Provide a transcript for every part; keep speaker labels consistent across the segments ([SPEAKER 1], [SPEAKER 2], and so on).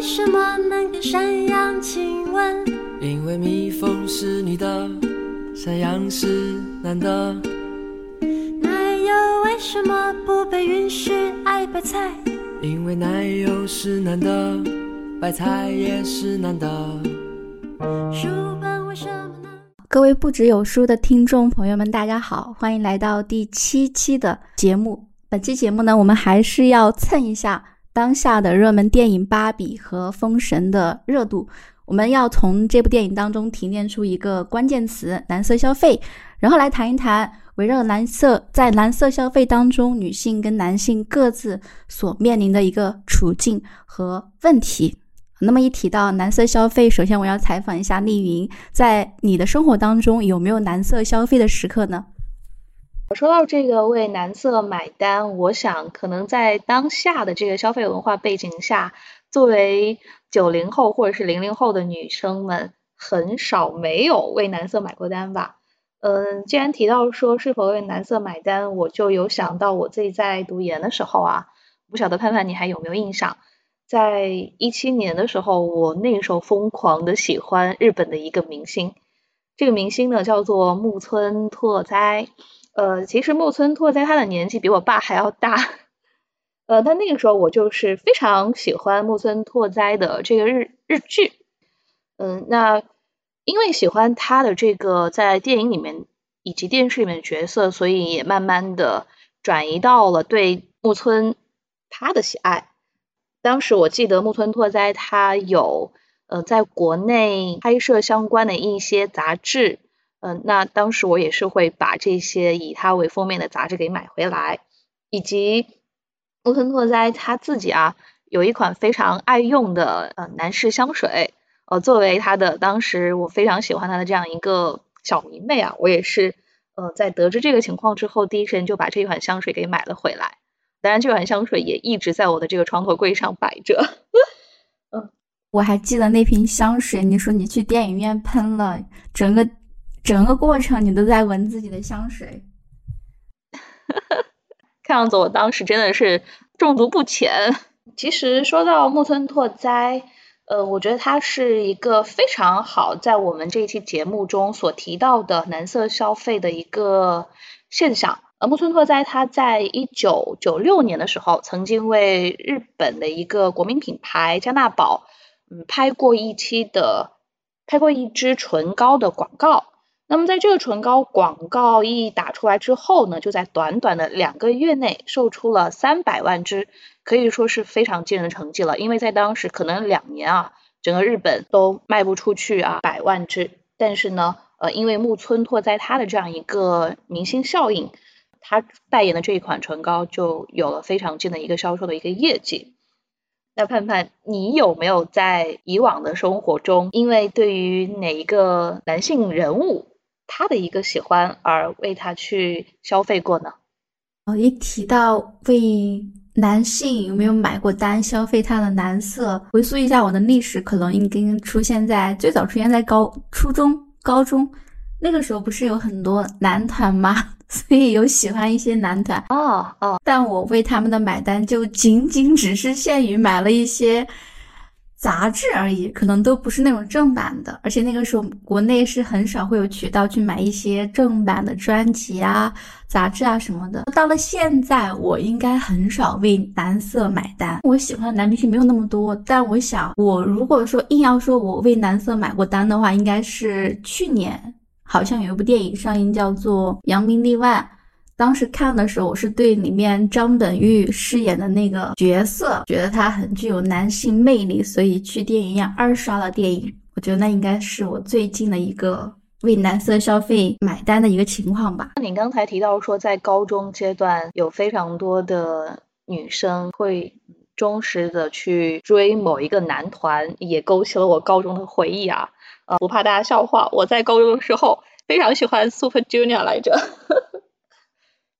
[SPEAKER 1] 为什么能跟山羊亲吻？
[SPEAKER 2] 因为蜜蜂是女的，山羊是男的。
[SPEAKER 1] 奶油为什么不被允许爱白菜？
[SPEAKER 2] 因为奶油是男的，白菜也是男的。
[SPEAKER 1] 书本为什么呢？
[SPEAKER 3] 各位不只有书的听众朋友们，大家好，欢迎来到第七期的节目。本期节目呢，我们还是要蹭一下当下的热门电影《芭比》和《封神》的热度。我们要从这部电影当中提炼出一个关键词“蓝色消费”，然后来谈一谈围绕蓝色在蓝色消费当中，女性跟男性各自所面临的一个处境和问题。那么一提到蓝色消费，首先我要采访一下丽云，在你的生活当中有没有蓝色消费的时刻呢？
[SPEAKER 4] 说到这个为男色买单，我想可能在当下的这个消费文化背景下，作为九零后或者是零零后的女生们，很少没有为男色买过单吧。嗯，既然提到说是否为男色买单，我就有想到我自己在读研的时候啊，不晓得盼盼你还有没有印象？在一七年的时候，我那个时候疯狂的喜欢日本的一个明星，这个明星呢叫做木村拓哉。呃，其实木村拓哉他的年纪比我爸还要大，呃，但那个时候我就是非常喜欢木村拓哉的这个日日剧，嗯，那因为喜欢他的这个在电影里面以及电视里面的角色，所以也慢慢的转移到了对木村他的喜爱。当时我记得木村拓哉他有呃在国内拍摄相关的一些杂志。嗯，那当时我也是会把这些以他为封面的杂志给买回来，以及木村拓哉他自己啊有一款非常爱用的呃男士香水，呃作为他的当时我非常喜欢他的这样一个小迷妹啊，我也是呃在得知这个情况之后，第一时间就把这款香水给买了回来。当然，这款香水也一直在我的这个床头柜上摆着。
[SPEAKER 3] 嗯，我还记得那瓶香水，你说你去电影院喷了，整个。整个过程你都在闻自己的香水，
[SPEAKER 4] 看样子我当时真的是中毒不浅。其实说到木村拓哉，呃，我觉得他是一个非常好在我们这一期节目中所提到的男色消费的一个现象。呃，木村拓哉他在一九九六年的时候，曾经为日本的一个国民品牌加纳宝，嗯，拍过一期的拍过一支唇膏的广告。那么在这个唇膏广告一打出来之后呢，就在短短的两个月内售出了三百万支，可以说是非常惊人的成绩了。因为在当时可能两年啊，整个日本都卖不出去啊百万支。但是呢，呃，因为木村拓哉他的这样一个明星效应，他代言的这一款唇膏就有了非常惊的一个销售的一个业绩。那盼盼，你有没有在以往的生活中，因为对于哪一个男性人物？他的一个喜欢而为他去消费过呢？
[SPEAKER 3] 哦，一提到为男性有没有买过单消费他的男色，回溯一下我的历史，可能应该出现在最早出现在高初中、高中那个时候，不是有很多男团吗？所以有喜欢一些男团
[SPEAKER 4] 哦哦，
[SPEAKER 3] 但我为他们的买单就仅仅只是限于买了一些。杂志而已，可能都不是那种正版的，而且那个时候国内是很少会有渠道去买一些正版的专辑啊、杂志啊什么的。到了现在，我应该很少为蓝色买单。我喜欢的男明星没有那么多，但我想，我如果说硬要说我为蓝色买过单的话，应该是去年好像有一部电影上映，叫做《扬名立万》。当时看的时候，我是对里面张本煜饰演的那个角色，觉得他很具有男性魅力，所以去电影院二刷了电影。我觉得那应该是我最近的一个为男色消费买单的一个情况吧。
[SPEAKER 4] 那你刚才提到说，在高中阶段有非常多的女生会忠实的去追某一个男团，也勾起了我高中的回忆啊。呃，不怕大家笑话，我在高中的时候非常喜欢 Super Junior 来着。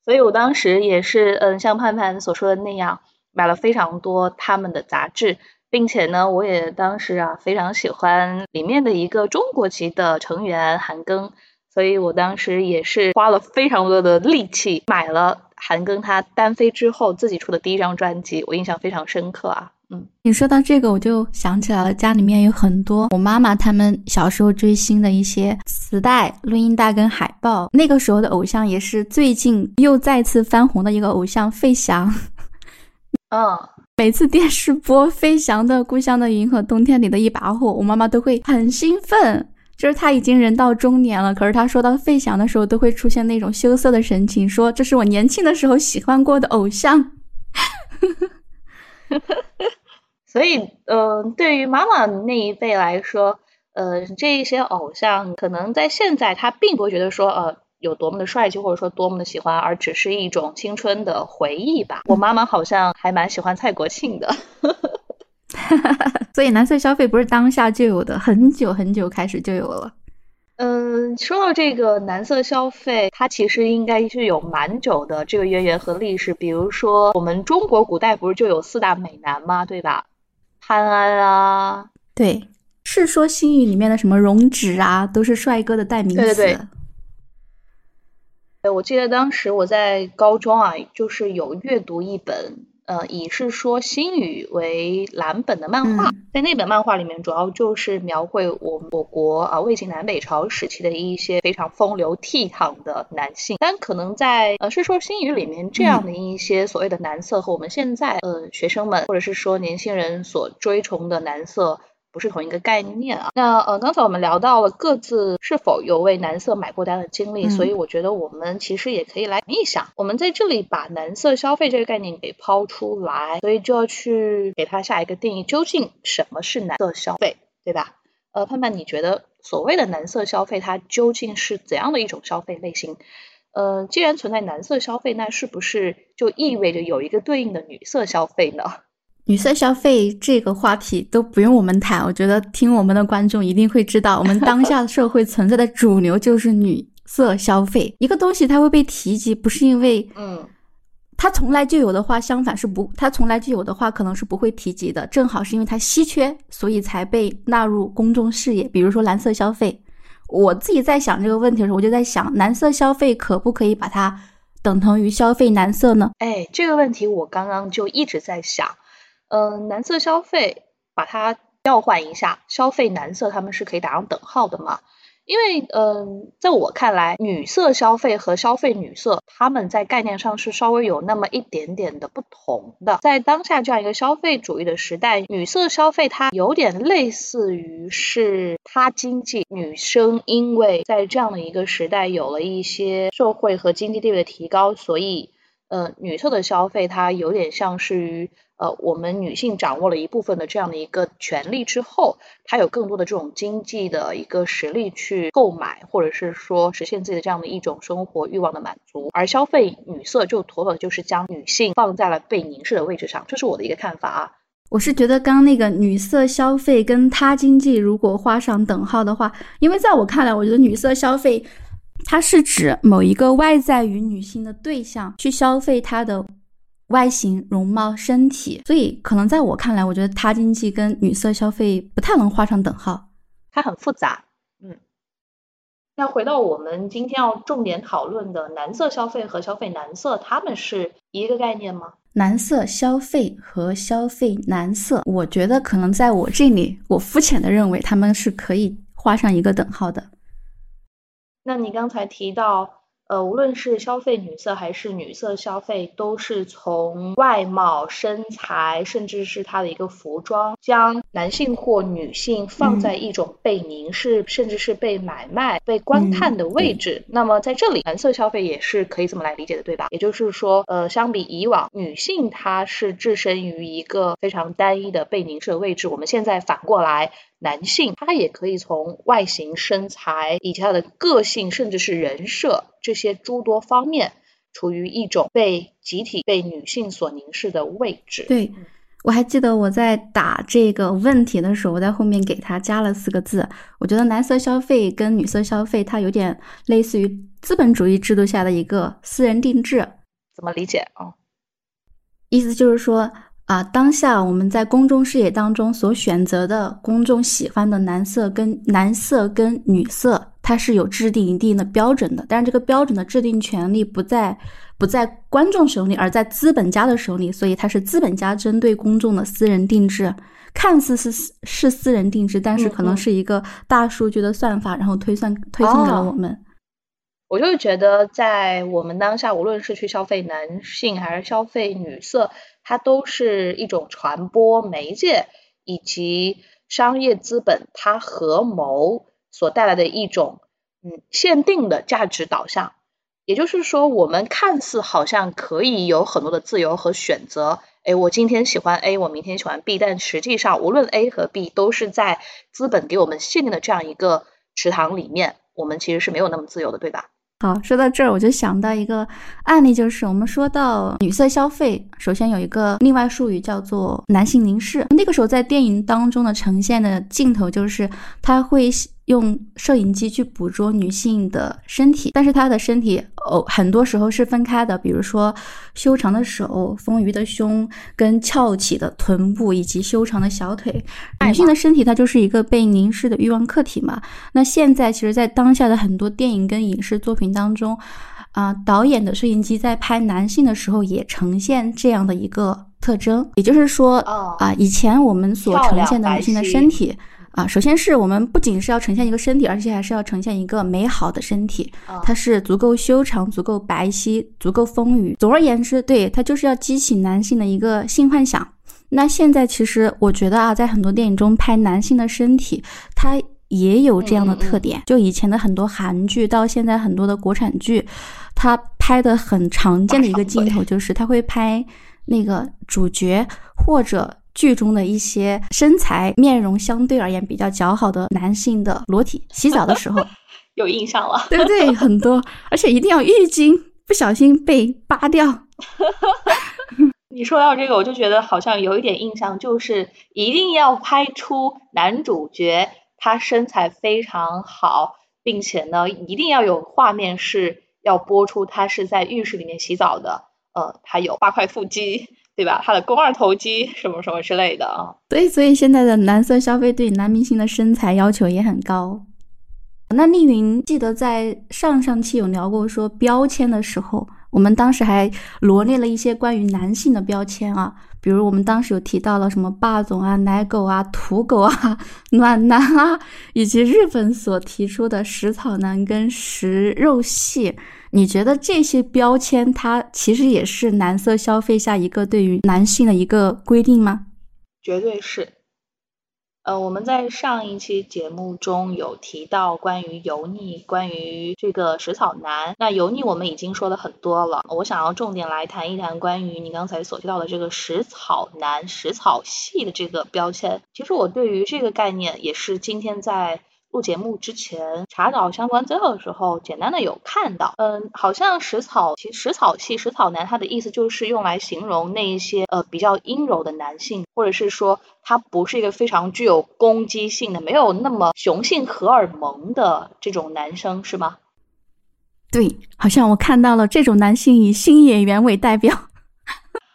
[SPEAKER 4] 所以我当时也是，嗯，像盼盼所说的那样，买了非常多他们的杂志，并且呢，我也当时啊非常喜欢里面的一个中国籍的成员韩庚，所以我当时也是花了非常多的力气买了韩庚他单飞之后自己出的第一张专辑，我印象非常深刻啊。嗯，
[SPEAKER 3] 你说到这个，我就想起来了，家里面有很多我妈妈他们小时候追星的一些磁带、录音带跟海报。那个时候的偶像也是最近又再次翻红的一个偶像费翔。
[SPEAKER 4] 嗯，
[SPEAKER 3] 每次电视播费翔的《故乡的云》和《冬天里的一把火》，我妈妈都会很兴奋。就是他已经人到中年了，可是他说到费翔的时候，都会出现那种羞涩的神情，说这是我年轻的时候喜欢过的偶像。
[SPEAKER 4] 所以，嗯，对于妈妈那一辈来说，呃，这一些偶像可能在现在他并不会觉得说，呃，有多么的帅气，或者说多么的喜欢，而只是一种青春的回忆吧。我妈妈好像还蛮喜欢蔡国庆的，
[SPEAKER 3] 所以蓝色消费不是当下就有的，很久很久开始就有了。
[SPEAKER 4] 嗯，说到这个男色消费，它其实应该是有蛮久的这个渊源和历史。比如说，我们中国古代不是就有四大美男吗？对吧？潘安啊，
[SPEAKER 3] 对，《世说新语》里面的什么容止啊，都是帅哥的代名词。
[SPEAKER 4] 对对对，我记得当时我在高中啊，就是有阅读一本。呃，以《世说新语》为蓝本的漫画，在那本漫画里面，主要就是描绘我我国啊魏晋南北朝时期的一些非常风流倜傥的男性。但可能在呃《世说新语》里面，这样的一些所谓的男色和我们现在呃学生们或者是说年轻人所追崇的男色。不是同一个概念啊。那呃，刚才我们聊到了各自是否有为男色买过单的经历，所以我觉得我们其实也可以来一想，我们在这里把男色消费这个概念给抛出来，所以就要去给它下一个定义，究竟什么是男色消费，对吧？呃，盼盼，你觉得所谓的男色消费，它究竟是怎样的一种消费类型？呃，既然存在男色消费，那是不是就意味着有一个对应的女色消费呢？
[SPEAKER 3] 女色消费这个话题都不用我们谈，我觉得听我们的观众一定会知道，我们当下社会存在的主流就是女色消费。一个东西它会被提及，不是因为
[SPEAKER 4] 嗯，
[SPEAKER 3] 它从来就有的话，相反是不，它从来就有的话可能是不会提及的。正好是因为它稀缺，所以才被纳入公众视野。比如说蓝色消费，我自己在想这个问题的时候，我就在想，蓝色消费可不可以把它等同于消费男色呢？
[SPEAKER 4] 哎，这个问题我刚刚就一直在想。嗯，男色消费把它调换一下，消费男色他们是可以打上等号的嘛？因为嗯，在我看来，女色消费和消费女色，他们在概念上是稍微有那么一点点的不同的。在当下这样一个消费主义的时代，女色消费它有点类似于是他经济，女生因为在这样的一个时代有了一些社会和经济地位的提高，所以呃，女色的消费它有点像是于。呃，我们女性掌握了一部分的这样的一个权利之后，她有更多的这种经济的一个实力去购买，或者是说实现自己的这样的一种生活欲望的满足。而消费女色就妥妥的就是将女性放在了被凝视的位置上，这是我的一个看法啊。
[SPEAKER 3] 我是觉得刚刚那个女色消费跟他经济如果画上等号的话，因为在我看来，我觉得女色消费它是指某一个外在于女性的对象去消费她的。外形、容貌、身体，所以可能在我看来，我觉得他经济跟女色消费不太能画上等号，
[SPEAKER 4] 它很复杂。嗯，那回到我们今天要重点讨论的男色消费和消费男色，他们是一个概念吗？
[SPEAKER 3] 男色消费和消费男色，我觉得可能在我这里，我肤浅的认为他们是可以画上一个等号的。
[SPEAKER 4] 那你刚才提到。呃，无论是消费女色还是女色消费，都是从外貌、身材，甚至是她的一个服装，将男性或女性放在一种被凝视，甚至是被买卖、被观看的位置。那么在这里，男色消费也是可以这么来理解的，对吧？也就是说，呃，相比以往，女性她是置身于一个非常单一的被凝视的位置，我们现在反过来。男性他也可以从外形、身材以及他的个性，甚至是人设这些诸多方面，处于一种被集体被女性所凝视的位置。
[SPEAKER 3] 对，我还记得我在打这个问题的时候，我在后面给他加了四个字。我觉得男色消费跟女色消费，它有点类似于资本主义制度下的一个私人定制。
[SPEAKER 4] 怎么理解啊？
[SPEAKER 3] 意思就是说。啊，当下我们在公众视野当中所选择的公众喜欢的男色跟男色跟女色，它是有制定一定的标准的，但是这个标准的制定权利不在不在观众手里，而在资本家的手里，所以它是资本家针对公众的私人定制，看似是是私人定制，但是可能是一个大数据的算法，然后推算推送给了我们。
[SPEAKER 4] 我就觉得，在我们当下，无论是去消费男性还是消费女色，它都是一种传播媒介以及商业资本它合谋所带来的一种嗯限定的价值导向。也就是说，我们看似好像可以有很多的自由和选择，哎，我今天喜欢 A，我明天喜欢 B，但实际上，无论 A 和 B 都是在资本给我们限定的这样一个池塘里面，我们其实是没有那么自由的，对吧？
[SPEAKER 3] 好，说到这儿，我就想到一个案例，就是我们说到女色消费，首先有一个另外术语叫做男性凝视。那个时候在电影当中的呈现的镜头，就是他会用摄影机去捕捉女性的身体，但是她的身体哦，很多时候是分开的，比如说修长的手、丰腴的胸、跟翘起的臀部以及修长的小腿。女性的身体它就是一个被凝视的欲望客体嘛。那现在其实，在当下的很多电影跟影视作品当中，啊，导演的摄影机在拍男性的时候也呈现这样的一个特征，也就是说，啊，以前我们所呈现的女性的身体。啊，首先是我们不仅是要呈现一个身体，而且还是要呈现一个美好的身体，它是足够修长、足够白皙、足够丰腴。总而言之，对它就是要激起男性的一个性幻想。那现在其实我觉得啊，在很多电影中拍男性的身体，它也有这样的特点。就以前的很多韩剧，到现在很多的国产剧，它拍的很常见的一个镜头就是，它会拍那个主角或者。剧中的一些身材、面容相对而言比较姣好的男性的裸体洗澡的时候，
[SPEAKER 4] 有印象了，
[SPEAKER 3] 对不对？很多，而且一定要浴巾不小心被扒掉。
[SPEAKER 4] 你说到这个，我就觉得好像有一点印象，就是一定要拍出男主角他身材非常好，并且呢，一定要有画面是要播出他是在浴室里面洗澡的，呃，他有八块腹肌。对吧？他的肱二头肌什么什么之类的啊。
[SPEAKER 3] 对，所以现在的男色消费对男明星的身材要求也很高。那丽云记得在上上期有聊过说标签的时候，我们当时还罗列了一些关于男性的标签啊，比如我们当时有提到了什么霸总啊、奶狗啊、土狗啊、暖男啊，以及日本所提出的食草男跟食肉系。你觉得这些标签，它其实也是男色消费下一个对于男性的一个规定吗？
[SPEAKER 4] 绝对是。呃，我们在上一期节目中有提到关于油腻，关于这个食草男。那油腻我们已经说的很多了，我想要重点来谈一谈关于你刚才所提到的这个食草男、食草系的这个标签。其实我对于这个概念也是今天在。录节目之前查找相关资料的时候，简单的有看到，嗯，好像食草其食草系食草男，他的意思就是用来形容那一些呃比较阴柔的男性，或者是说他不是一个非常具有攻击性的，没有那么雄性荷尔蒙的这种男生，是吗？
[SPEAKER 3] 对，好像我看到了这种男性以新演员为代表。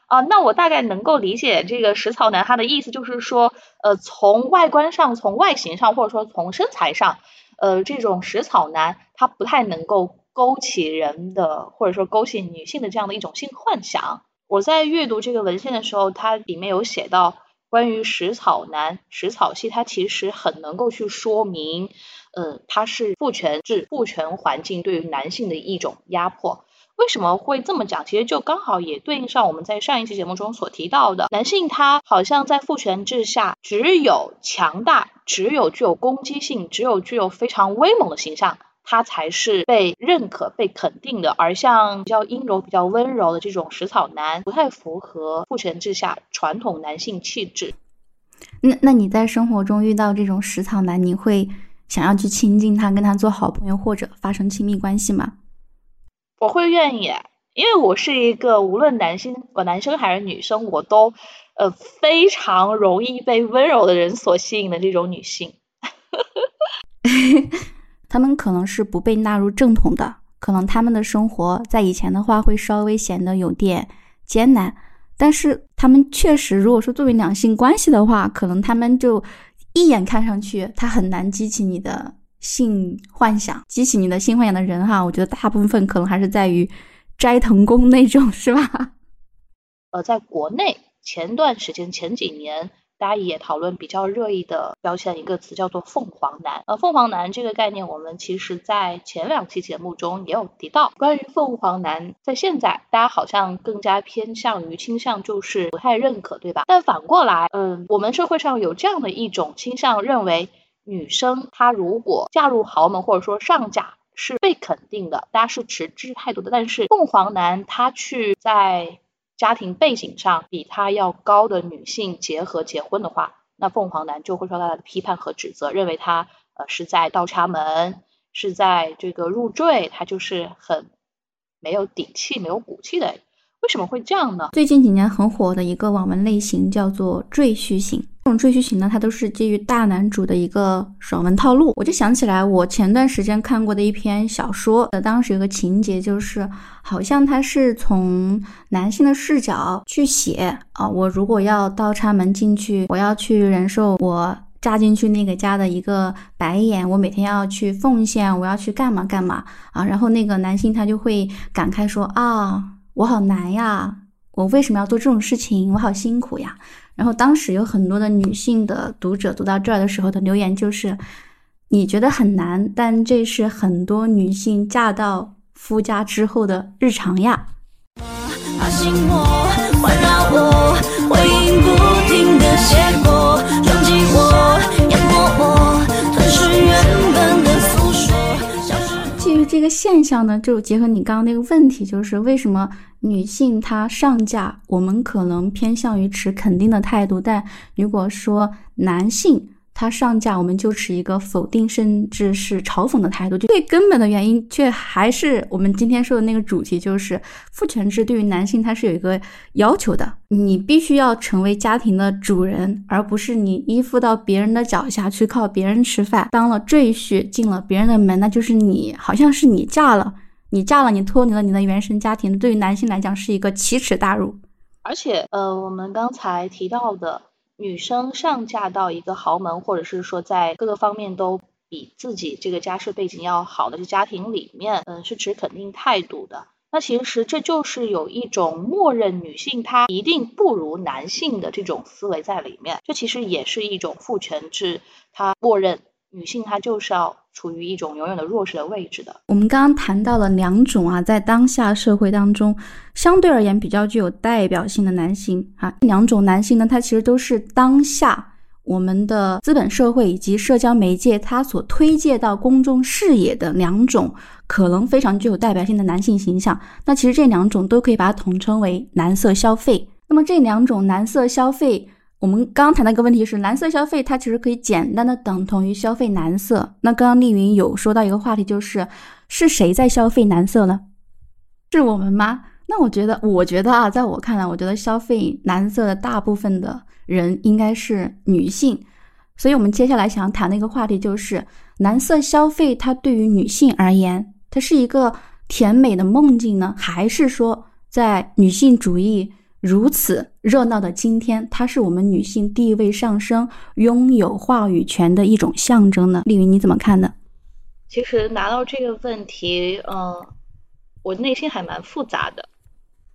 [SPEAKER 4] 啊，那我大概能够理解这个食草男他的意思，就是说，呃，从外观上、从外形上，或者说从身材上，呃，这种食草男他不太能够勾起人的，或者说勾起女性的这样的一种性幻想。我在阅读这个文献的时候，它里面有写到关于食草男、食草系，它其实很能够去说明，呃，它是父权制、父权环境对于男性的一种压迫。为什么会这么讲？其实就刚好也对应上我们在上一期节目中所提到的，男性他好像在父权制下，只有强大，只有具有攻击性，只有具有非常威猛的形象，他才是被认可、被肯定的。而像比较阴柔、比较温柔的这种食草男，不太符合父权制下传统男性气质。
[SPEAKER 3] 那那你在生活中遇到这种食草男，你会想要去亲近他，跟他做好朋友，或者发生亲密关系吗？
[SPEAKER 4] 我会愿意，因为我是一个无论男性、我男生还是女生，我都呃非常容易被温柔的人所吸引的这种女性。
[SPEAKER 3] 他们可能是不被纳入正统的，可能他们的生活在以前的话会稍微显得有点艰难，但是他们确实，如果说作为两性关系的话，可能他们就一眼看上去，他很难激起你的。性幻想，激起你的性幻想的人哈，我觉得大部分可能还是在于斋藤工那种，是吧？
[SPEAKER 4] 呃，在国内前段时间前几年。大家也讨论比较热议的标签一个词叫做凤凰男，呃，凤凰男这个概念，我们其实在前两期节目中也有提到。关于凤凰男，在现在大家好像更加偏向于倾向就是不太认可，对吧？但反过来，嗯，我们社会上有这样的一种倾向，认为女生她如果嫁入豪门或者说上嫁是被肯定的，大家是持支持态度的。但是凤凰男他去在家庭背景上比他要高的女性结合结婚的话，那凤凰男就会受到他的批判和指责，认为他呃是在倒插门，是在这个入赘，他就是很没有底气、没有骨气的。为什么会这样呢？
[SPEAKER 3] 最近几年很火的一个网文类型叫做赘婿型。这种赘婿型呢，它都是基于大男主的一个爽文套路。我就想起来，我前段时间看过的一篇小说，当时有个情节，就是好像他是从男性的视角去写啊，我如果要倒插门进去，我要去忍受我嫁进去那个家的一个白眼，我每天要去奉献，我要去干嘛干嘛啊，然后那个男性他就会感慨说啊，我好难呀，我为什么要做这种事情？我好辛苦呀。然后当时有很多的女性的读者读到这儿的时候的留言就是，你觉得很难，但这是很多女性嫁到夫家之后的日常呀。这个现象呢，就结合你刚刚那个问题，就是为什么女性她上嫁，我们可能偏向于持肯定的态度，但如果说男性，他上架，我们就持一个否定甚至是嘲讽的态度。最根本的原因，却还是我们今天说的那个主题，就是父权制对于男性它是有一个要求的，你必须要成为家庭的主人，而不是你依附到别人的脚下去靠别人吃饭，当了赘婿进了别人的门，那就是你好像是你嫁了，你嫁了，你脱离了你的原生家庭，对于男性来讲是一个奇耻大辱。
[SPEAKER 4] 而且，呃，我们刚才提到的。女生上嫁到一个豪门，或者是说在各个方面都比自己这个家世背景要好的这家庭里面，嗯，是持肯定态度的。那其实这就是有一种默认女性她一定不如男性的这种思维在里面。这其实也是一种父权制，他默认女性她就是要。处于一种永远的弱势的位置的。
[SPEAKER 3] 我们刚刚谈到了两种啊，在当下社会当中，相对而言比较具有代表性的男性啊，两种男性呢，他其实都是当下我们的资本社会以及社交媒介它所推介到公众视野的两种可能非常具有代表性的男性形象。那其实这两种都可以把它统称为男色消费。那么这两种男色消费。我们刚谈的一个问题是，蓝色消费它其实可以简单的等同于消费蓝色。那刚刚丽云有说到一个话题，就是是谁在消费蓝色呢？是我们吗？那我觉得，我觉得啊，在我看来，我觉得消费蓝色的大部分的人应该是女性。所以，我们接下来想谈的一个话题就是，蓝色消费它对于女性而言，它是一个甜美的梦境呢，还是说在女性主义？如此热闹的今天，它是我们女性地位上升、拥有话语权的一种象征呢。丽云，你怎么看呢？
[SPEAKER 4] 其实拿到这个问题，嗯，我内心还蛮复杂的。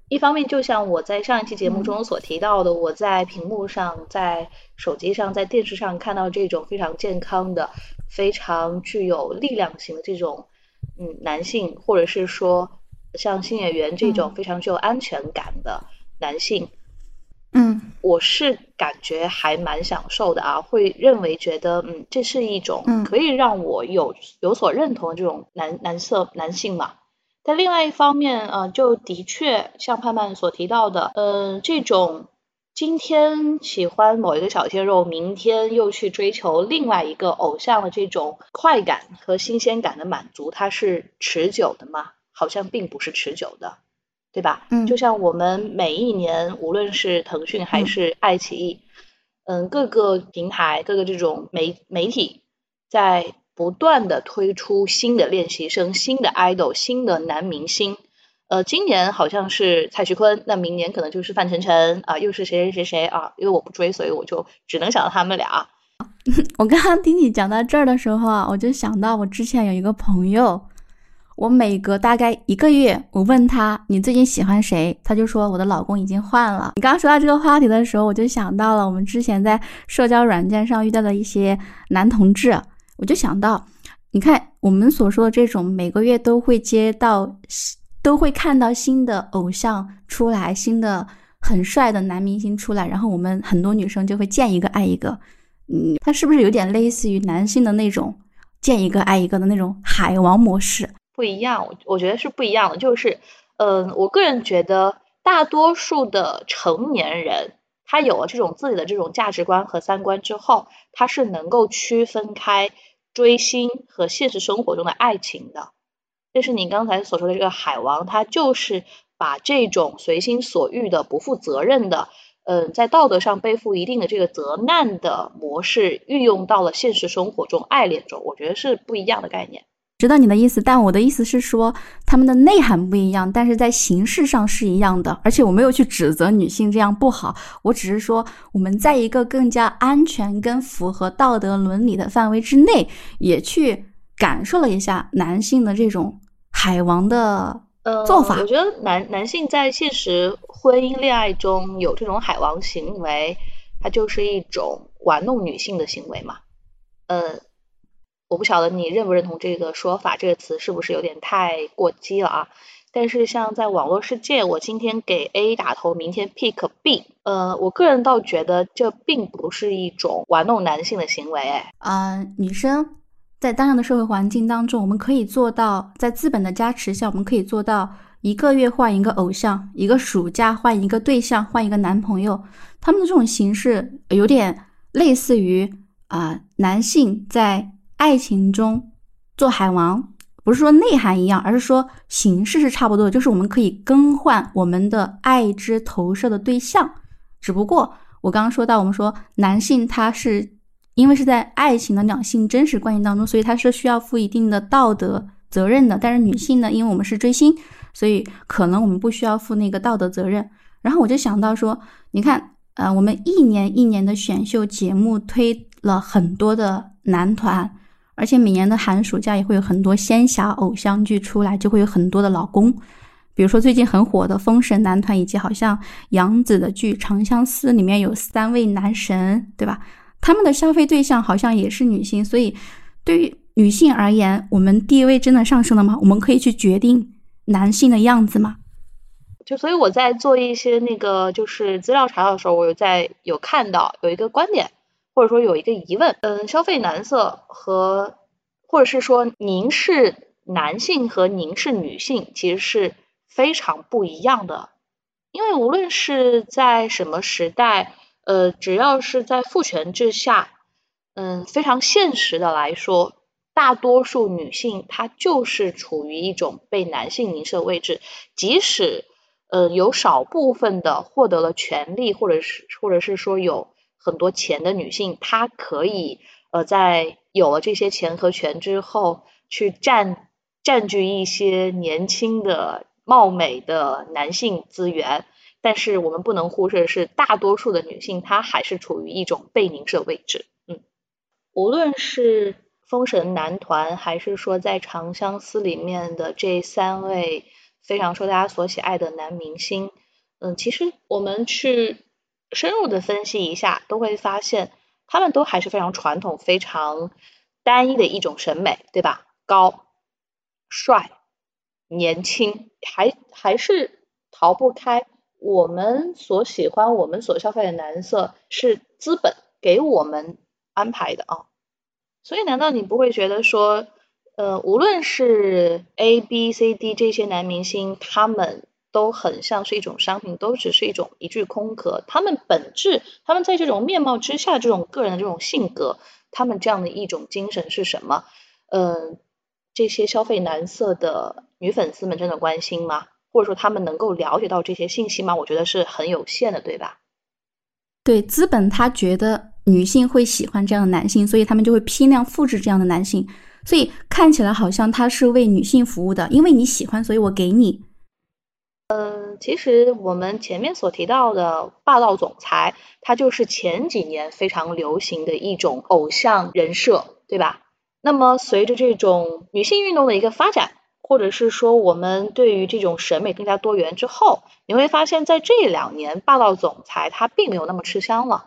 [SPEAKER 4] 一方面，就像我在上一期节目中所提到的，我在屏幕上、在手机上、在电视上看到这种非常健康的、非常具有力量型的这种，嗯，男性，或者是说像新演员这种非常具有安全感的。男性，
[SPEAKER 3] 嗯，
[SPEAKER 4] 我是感觉还蛮享受的啊，会认为觉得，嗯，这是一种可以让我有有所认同的这种男男色男性嘛。但另外一方面，呃，就的确像盼盼所提到的，嗯，这种今天喜欢某一个小鲜肉，明天又去追求另外一个偶像的这种快感和新鲜感的满足，它是持久的吗？好像并不是持久的。对吧？
[SPEAKER 3] 嗯，
[SPEAKER 4] 就像我们每一年，无论是腾讯还是爱奇艺，嗯，各个平台、各个这种媒媒体，在不断的推出新的练习生、新的 idol、新的男明星。呃，今年好像是蔡徐坤，那明年可能就是范丞丞啊，又是谁谁谁谁啊？因为我不追，所以我就只能想到他们俩。
[SPEAKER 3] 我刚刚听你讲到这儿的时候啊，我就想到我之前有一个朋友，我每隔大概一个月，我问他你最近喜欢谁，他就说我的老公已经换了。你刚刚说到这个话题的时候，我就想到了我们之前在社交软件上遇到的一些男同志，我就想到，你看我们所说的这种每个月都会接到，都会看到新的偶像出来，新的很帅的男明星出来，然后我们很多女生就会见一个爱一个。嗯，它是不是有点类似于男性的那种见一个爱一个的那种海王模式？
[SPEAKER 4] 不一样，我我觉得是不一样的。就是，嗯，我个人觉得，大多数的成年人，他有了这种自己的这种价值观和三观之后，他是能够区分开追星和现实生活中的爱情的。就是你刚才所说的这个海王，他就是把这种随心所欲的、不负责任的。嗯，在道德上背负一定的这个责难的模式，运用到了现实生活中爱恋中，我觉得是不一样的概念。
[SPEAKER 3] 知道你的意思，但我的意思是说，他们的内涵不一样，但是在形式上是一样的。而且我没有去指责女性这样不好，我只是说我们在一个更加安全跟符合道德伦理的范围之内，也去感受了一下男性的这种海王的。
[SPEAKER 4] 呃，
[SPEAKER 3] 做法，
[SPEAKER 4] 我觉得男男性在现实婚姻恋爱中有这种海王行为，它就是一种玩弄女性的行为嘛。呃，我不晓得你认不认同这个说法，这个词是不是有点太过激了啊？但是像在网络世界，我今天给 A 打头，明天 pick B，呃，我个人倒觉得这并不是一种玩弄男性的行为，
[SPEAKER 3] 嗯，女生。在当下的社会环境当中，我们可以做到，在资本的加持下，我们可以做到一个月换一个偶像，一个暑假换一个对象，换一个男朋友。他们的这种形式有点类似于啊，男性在爱情中做海王，不是说内涵一样，而是说形式是差不多的，就是我们可以更换我们的爱之投射的对象。只不过我刚刚说到，我们说男性他是。因为是在爱情的两性真实关系当中，所以他是需要负一定的道德责任的。但是女性呢，因为我们是追星，所以可能我们不需要负那个道德责任。然后我就想到说，你看，呃，我们一年一年的选秀节目推了很多的男团，而且每年的寒暑假也会有很多仙侠偶像剧出来，就会有很多的老公。比如说最近很火的封神男团，以及好像杨紫的剧《长相思》里面有三位男神，对吧？他们的消费对象好像也是女性，所以对于女性而言，我们地位真的上升了吗？我们可以去决定男性的样子吗？
[SPEAKER 4] 就所以我在做一些那个就是资料查的时候，我有在有看到有一个观点，或者说有一个疑问，嗯，消费男色和或者是说凝视男性和凝视女性其实是非常不一样的，因为无论是在什么时代。呃，只要是在父权制下，嗯，非常现实的来说，大多数女性她就是处于一种被男性凝视的位置。即使呃有少部分的获得了权利，或者是或者是说有很多钱的女性，她可以呃在有了这些钱和权之后，去占占据一些年轻的貌美的男性资源。但是我们不能忽视的是，大多数的女性她还是处于一种被凝视的位置。嗯，无论是封神男团，还是说在《长相思》里面的这三位非常受大家所喜爱的男明星，嗯，其实我们去深入的分析一下，都会发现他们都还是非常传统、非常单一的一种审美，对吧？高、帅、年轻，还还是逃不开。我们所喜欢、我们所消费的男色是资本给我们安排的啊，所以难道你不会觉得说，呃，无论是 A、B、C、D 这些男明星，他们都很像是一种商品，都只是一种一具空壳。他们本质，他们在这种面貌之下，这种个人的这种性格，他们这样的一种精神是什么？嗯，这些消费男色的女粉丝们真的关心吗？或者说他们能够了解到这些信息吗？我觉得是很有限的，对吧？
[SPEAKER 3] 对，资本他觉得女性会喜欢这样的男性，所以他们就会批量复制这样的男性，所以看起来好像他是为女性服务的，因为你喜欢，所以我给你。
[SPEAKER 4] 嗯，其实我们前面所提到的霸道总裁，他就是前几年非常流行的一种偶像人设，对吧？那么随着这种女性运动的一个发展，或者是说我们对于这种审美更加多元之后，你会发现在这两年，霸道总裁他并没有那么吃香了，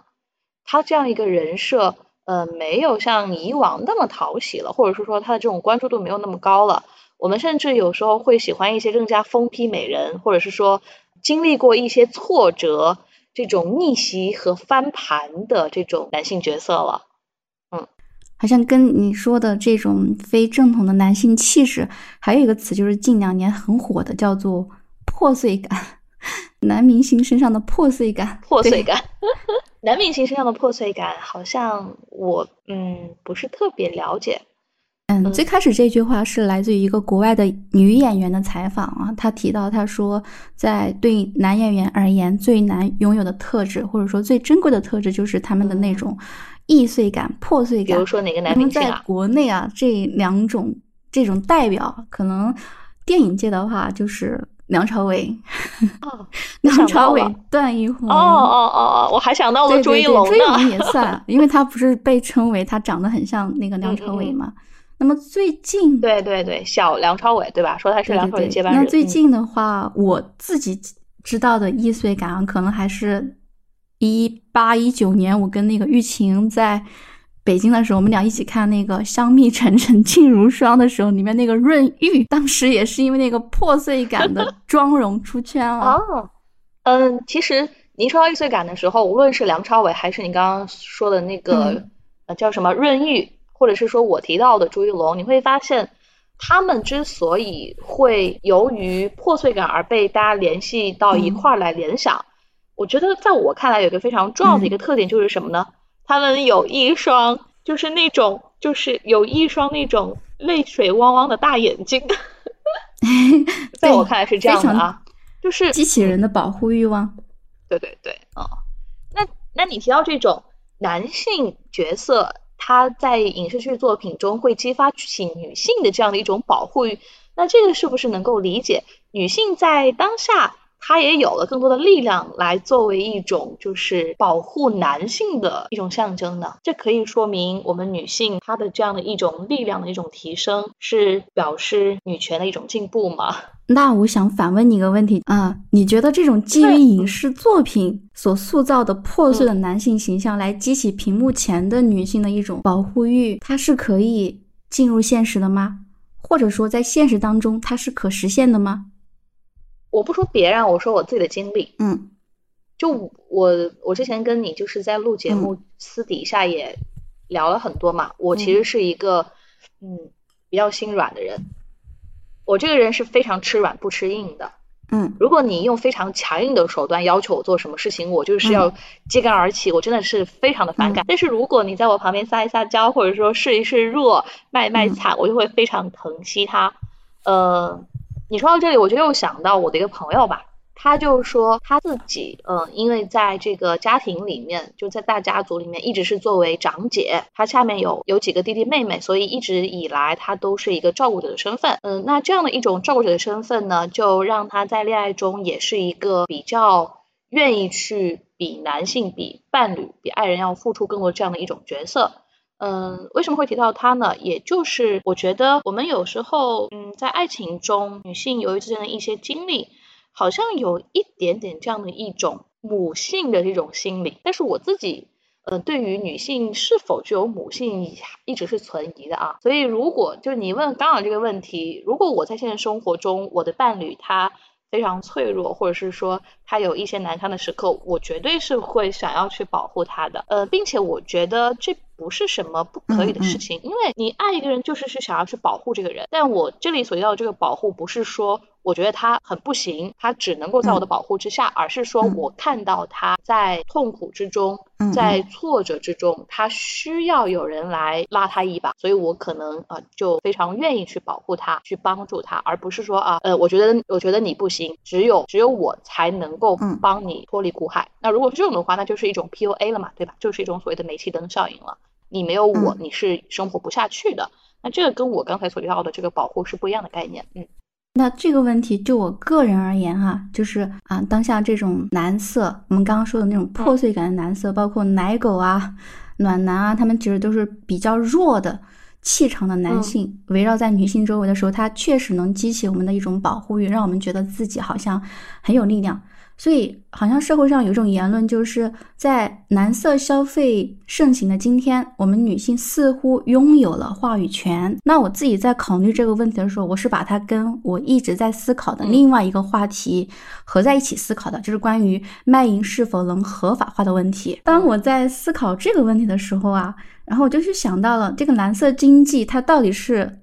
[SPEAKER 4] 他这样一个人设，呃，没有像以往那么讨喜了，或者是说他的这种关注度没有那么高了。我们甚至有时候会喜欢一些更加疯批美人，或者是说经历过一些挫折、这种逆袭和翻盘的这种男性角色了。嗯，
[SPEAKER 3] 好像跟你说的这种非正统的男性气质，还有一个词就是近两年很火的，叫做破碎感。男明星身上的破碎感，
[SPEAKER 4] 破碎感，男明星身上的破碎感，好像我嗯不是特别了解。
[SPEAKER 3] 嗯，最开始这句话是来自于一个国外的女演员的采访啊，她提到她说，在对男演员而言，最难拥有的特质，或者说最珍贵的特质，就是他们的那种易碎感、破碎感。
[SPEAKER 4] 比如说哪个男明星
[SPEAKER 3] 啊？在国内啊，这两种这种代表，可能电影界的话就是梁朝伟。
[SPEAKER 4] 哦，
[SPEAKER 3] 梁朝伟、段奕宏。
[SPEAKER 4] 哦哦哦哦，我还想到了朱一龙
[SPEAKER 3] 朱一龙也算，因为他不是被称为他长得很像那个梁朝伟嘛。那么最近，
[SPEAKER 4] 对对对，小梁朝伟对吧？说他是梁朝伟接班
[SPEAKER 3] 人。那最近的话，我自己知道的易碎感啊，可能还是一八一九年，我跟那个玉琴在北京的时候，我们俩一起看那个《香蜜沉沉烬如霜》的时候，里面那个润玉，当时也是因为那个破碎感的 妆容出圈了。
[SPEAKER 4] 哦，嗯，其实您说到易碎感的时候，无论是梁朝伟还是你刚刚说的那个呃叫什么润玉。或者是说我提到的朱一龙，你会发现他们之所以会由于破碎感而被大家联系到一块儿来联想，我觉得在我看来有一个非常重要的一个特点就是什么呢？他们有一双就是那种就是有一双那种泪水汪汪的大眼睛，在我看来是这样的啊，就是
[SPEAKER 3] 机器人的保护欲望。
[SPEAKER 4] 对对对，哦，那那你提到这种男性角色。他在影视剧作品中会激发起女性的这样的一种保护欲，那这个是不是能够理解？女性在当下，她也有了更多的力量来作为一种就是保护男性的一种象征呢？这可以说明我们女性她的这样的一种力量的一种提升，是表示女权的一种进步吗？
[SPEAKER 3] 那我想反问你一个问题啊，你觉得这种基于影视作品所塑造的破碎的男性形象来激起屏幕前的女性的一种保护欲，它是可以进入现实的吗？或者说在现实当中它是可实现的吗？
[SPEAKER 4] 我不说别人，我说我自己的经历。
[SPEAKER 3] 嗯，
[SPEAKER 4] 就我我之前跟你就是在录节目，私底下也聊了很多嘛。我其实是一个嗯比较心软的人。我这个人是非常吃软不吃硬的，
[SPEAKER 3] 嗯，
[SPEAKER 4] 如果你用非常强硬的手段要求我做什么事情，我就是要揭竿而起，我真的是非常的反感。但是如果你在我旁边撒一撒娇，或者说试一试弱，卖卖惨，我就会非常疼惜他。呃，你说到这里，我就又想到我的一个朋友吧。他就说他自己，嗯，因为在这个家庭里面，就在大家族里面，一直是作为长姐，他下面有有几个弟弟妹妹，所以一直以来他都是一个照顾者的身份。嗯，那这样的一种照顾者的身份呢，就让他在恋爱中也是一个比较愿意去比男性、比伴侣、比爱人要付出更多这样的一种角色。嗯，为什么会提到他呢？也就是我觉得我们有时候，嗯，在爱情中，女性由于之间的一些经历。好像有一点点这样的一种母性的这种心理，但是我自己，呃，对于女性是否具有母性，一直是存疑的啊。所以，如果就你问刚好这个问题，如果我在现实生活中，我的伴侣他非常脆弱，或者是说他有一些难堪的时刻，我绝对是会想要去保护他的，呃，并且我觉得这不是什么不可以的事情，因为你爱一个人就是是想要去保护这个人，但我这里所要的这个保护不是说。我觉得他很不行，他只能够在我的保护之下，而是说我看到他在痛苦之中，在挫折之中，他需要有人来拉他一把，所以我可能呃就非常愿意去保护他，去帮助他，而不是说啊呃我觉得我觉得你不行，只有只有我才能够帮你脱离苦海。那如果是这种的话，那就是一种 PUA 了嘛，对吧？就是一种所谓的煤气灯效应了。你没有我，你是生活不下去的。那这个跟我刚才所提到的这个保护是不一样的概念，嗯。
[SPEAKER 3] 那这个问题就我个人而言哈，就是啊，当下这种男色，我们刚刚说的那种破碎感的男色，包括奶狗啊、暖男啊，他们其实都是比较弱的气场的男性，围绕在女性周围的时候，他确实能激起我们的一种保护欲，让我们觉得自己好像很有力量。所以，好像社会上有一种言论，就是在男色消费盛行的今天，我们女性似乎拥有了话语权。那我自己在考虑这个问题的时候，我是把它跟我一直在思考的另外一个话题合在一起思考的，就是关于卖淫是否能合法化的问题。当我在思考这个问题的时候啊，然后我就去想到了这个蓝色经济，它到底是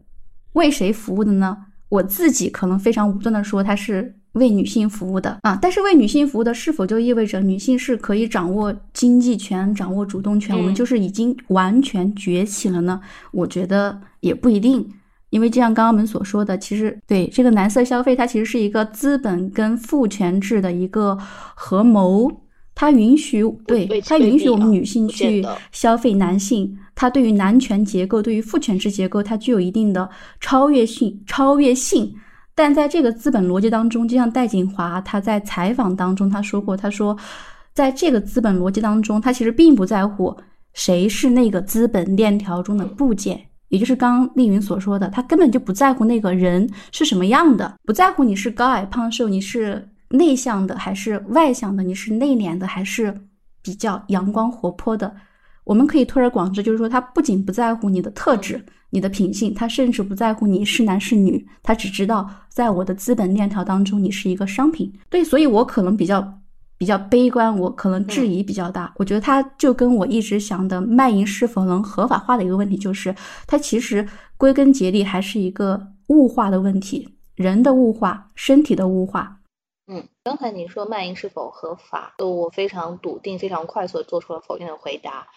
[SPEAKER 3] 为谁服务的呢？我自己可能非常武断的说，它是。为女性服务的啊，但是为女性服务的是否就意味着女性是可以掌握经济权、掌握主动权？我们就是已经完全崛起了呢？我觉得也不一定，因为就像刚刚我们所说的，其实对这个男色消费，它其实是一个资本跟父权制的一个合谋，它允许对它允许我们女性去消费男性，它对于男权结构、对于父权制结构，它具有一定的超越性、超越性。但在这个资本逻辑当中，就像戴锦华他在采访当中他说过，他说，在这个资本逻辑当中，他其实并不在乎谁是那个资本链条中的部件，也就是刚刚丽云所说的，他根本就不在乎那个人是什么样的，不在乎你是高矮胖瘦，你是内向的还是外向的，你是内敛的还是比较阳光活泼的。我们可以推而广之，就是说，他不仅不在乎你的特质。你的品性，他甚至不在乎你是男是女，他只知道在我的资本链条当中，你是一个商品。对，所以我可能比较比较悲观，我可能质疑比较大。我觉得他就跟我一直想的卖淫是否能合法化的一个问题，就是它其实归根结底还是一个物化的问题，人的物化，身体的物化。
[SPEAKER 4] 嗯，刚才你说卖淫是否合法，我非常笃定、非常快速的做出了否定的回答。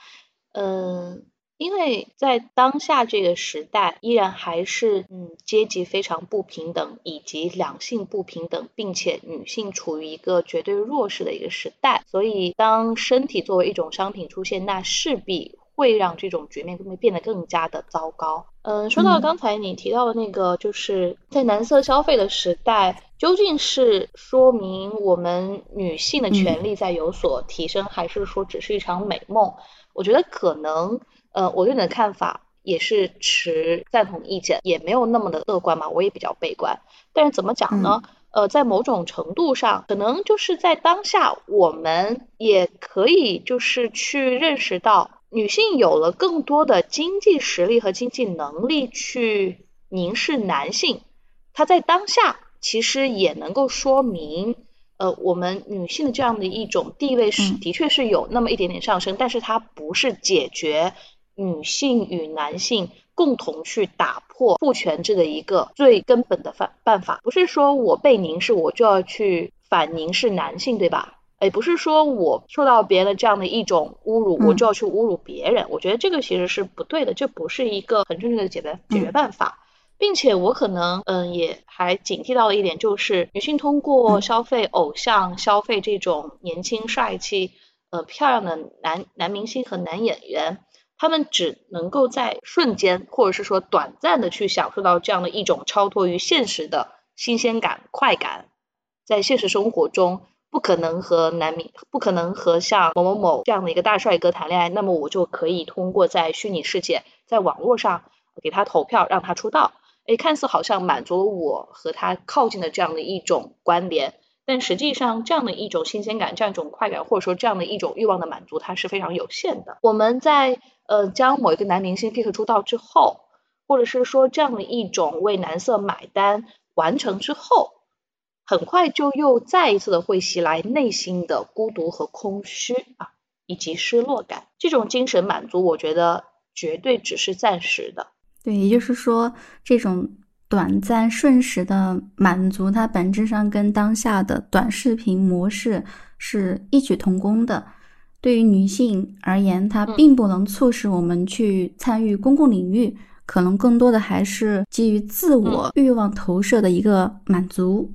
[SPEAKER 4] 嗯。因为在当下这个时代，依然还是嗯阶级非常不平等，以及两性不平等，并且女性处于一个绝对弱势的一个时代，所以当身体作为一种商品出现，那势必会让这种局面会变得更加的糟糕。嗯，说到刚才你提到的那个，就是在男色消费的时代，究竟是说明我们女性的权利在有所提升，还是说只是一场美梦？我觉得可能。呃，我对你的看法也是持赞同意见，也没有那么的乐观嘛，我也比较悲观。但是怎么讲呢？呃，在某种程度上，可能就是在当下，我们也可以就是去认识到，女性有了更多的经济实力和经济能力去凝视男性，她在当下其实也能够说明，呃，我们女性的这样的一种地位是的确是有那么一点点上升，但是它不是解决。女性与男性共同去打破父权制的一个最根本的办办法，不是说我被凝视，我就要去反凝视男性，对吧？也不是说我受到别人的这样的一种侮辱，我就要去侮辱别人。我觉得这个其实是不对的，这不是一个很正确的解决解决办法。并且我可能嗯也还警惕到了一点，就是女性通过消费偶像、消费这种年轻帅气、呃漂亮的男男明星和男演员。他们只能够在瞬间，或者是说短暂的去享受到这样的一种超脱于现实的新鲜感、快感，在现实生活中不可能和男明，不可能和像某某某这样的一个大帅哥谈恋爱，那么我就可以通过在虚拟世界，在网络上给他投票，让他出道，哎，看似好像满足了我和他靠近的这样的一种关联。但实际上，这样的一种新鲜感、这样一种快感，或者说这样的一种欲望的满足，它是非常有限的。我们在呃将某一个男明星 pick 出道之后，或者是说这样的一种为男色买单完成之后，很快就又再一次的会袭来内心的孤独和空虚啊，以及失落感。这种精神满足，我觉得绝对只是暂时的。
[SPEAKER 3] 对，也就是说这种。短暂瞬时的满足，它本质上跟当下的短视频模式是异曲同工的。对于女性而言，它并不能促使我们去参与公共领域，可能更多的还是基于自我欲望投射的一个满足。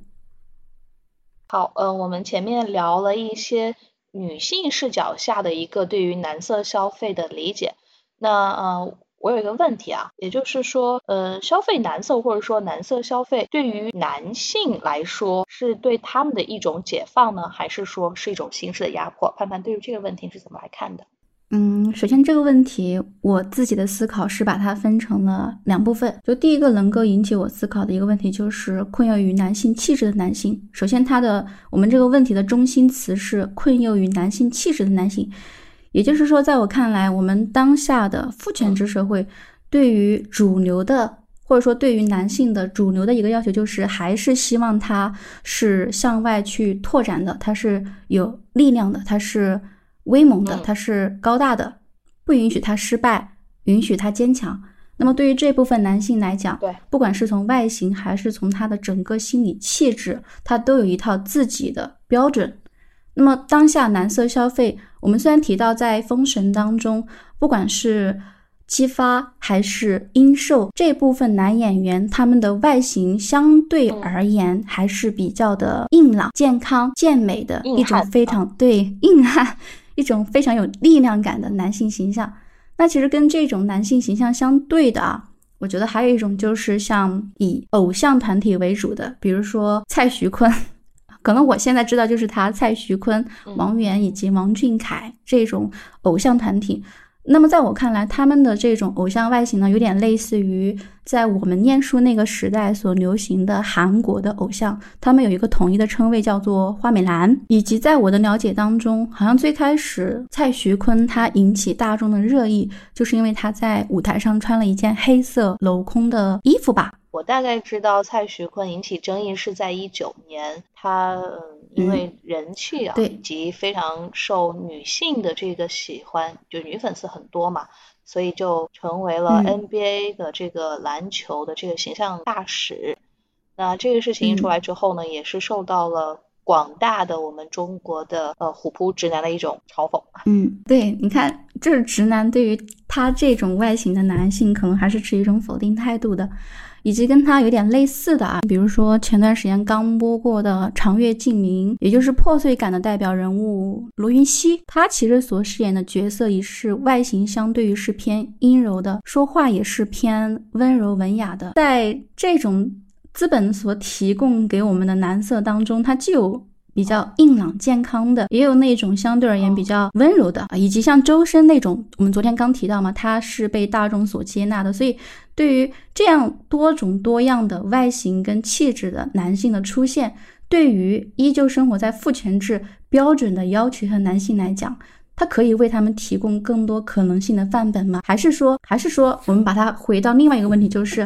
[SPEAKER 4] 好，呃，我们前面聊了一些女性视角下的一个对于男色消费的理解，那呃。我有一个问题啊，也就是说，呃，消费男色或者说男色消费，对于男性来说，是对他们的一种解放呢，还是说是一种形式的压迫？盼盼对于这个问题是怎么来看的？
[SPEAKER 3] 嗯，首先这个问题，我自己的思考是把它分成了两部分。就第一个能够引起我思考的一个问题，就是困囿于男性气质的男性。首先，它的我们这个问题的中心词是困囿于男性气质的男性。也就是说，在我看来，我们当下的父权制社会对于主流的，或者说对于男性的主流的一个要求，就是还是希望他是向外去拓展的，他是有力量的，他是威猛的，他是高大的，不允许他失败，允许他坚强。那么对于这部分男性来讲，
[SPEAKER 4] 对，
[SPEAKER 3] 不管是从外形还是从他的整个心理气质，他都有一套自己的标准。那么当下男色消费，我们虽然提到在《封神》当中，不管是姬发还是殷寿这部分男演员，他们的外形相对而言还是比较的硬朗、健康、健美的一种非常对 硬汉，一种非常有力量感的男性形象。那其实跟这种男性形象相对的啊，我觉得还有一种就是像以偶像团体为主的，比如说蔡徐坤。可能我现在知道就是他蔡徐坤、王源以及王俊凯这种偶像团体。那么在我看来，他们的这种偶像外形呢，有点类似于在我们念书那个时代所流行的韩国的偶像。他们有一个统一的称谓叫做花美男。以及在我的了解当中，好像最开始蔡徐坤他引起大众的热议，就是因为他在舞台上穿了一件黑色镂空的衣服吧。
[SPEAKER 4] 我大概知道蔡徐坤引起争议是在一九年，他嗯因为人气啊，以及非常受女性的这个喜欢，就女粉丝很多嘛，所以就成为了 NBA 的这个篮球的这个形象大使。那这个事情一出来之后呢，也是受到了广大的我们中国的呃虎扑直男的一种嘲讽。
[SPEAKER 3] 嗯，对，你看，就是直男对于他这种外形的男性，可能还是持一种否定态度的。以及跟他有点类似的啊，比如说前段时间刚播过的《长月烬明》，也就是破碎感的代表人物罗云熙，他其实所饰演的角色也是外形相对于是偏阴柔的，说话也是偏温柔文雅的。在这种资本所提供给我们的男色当中，他既有。比较硬朗健康的，也有那种相对而言比较温柔的啊，以及像周深那种，我们昨天刚提到嘛，他是被大众所接纳的。所以，对于这样多种多样的外形跟气质的男性的出现，对于依旧生活在父权制标准的要求和男性来讲，他可以为他们提供更多可能性的范本吗？还是说，还是说，我们把它回到另外一个问题，就是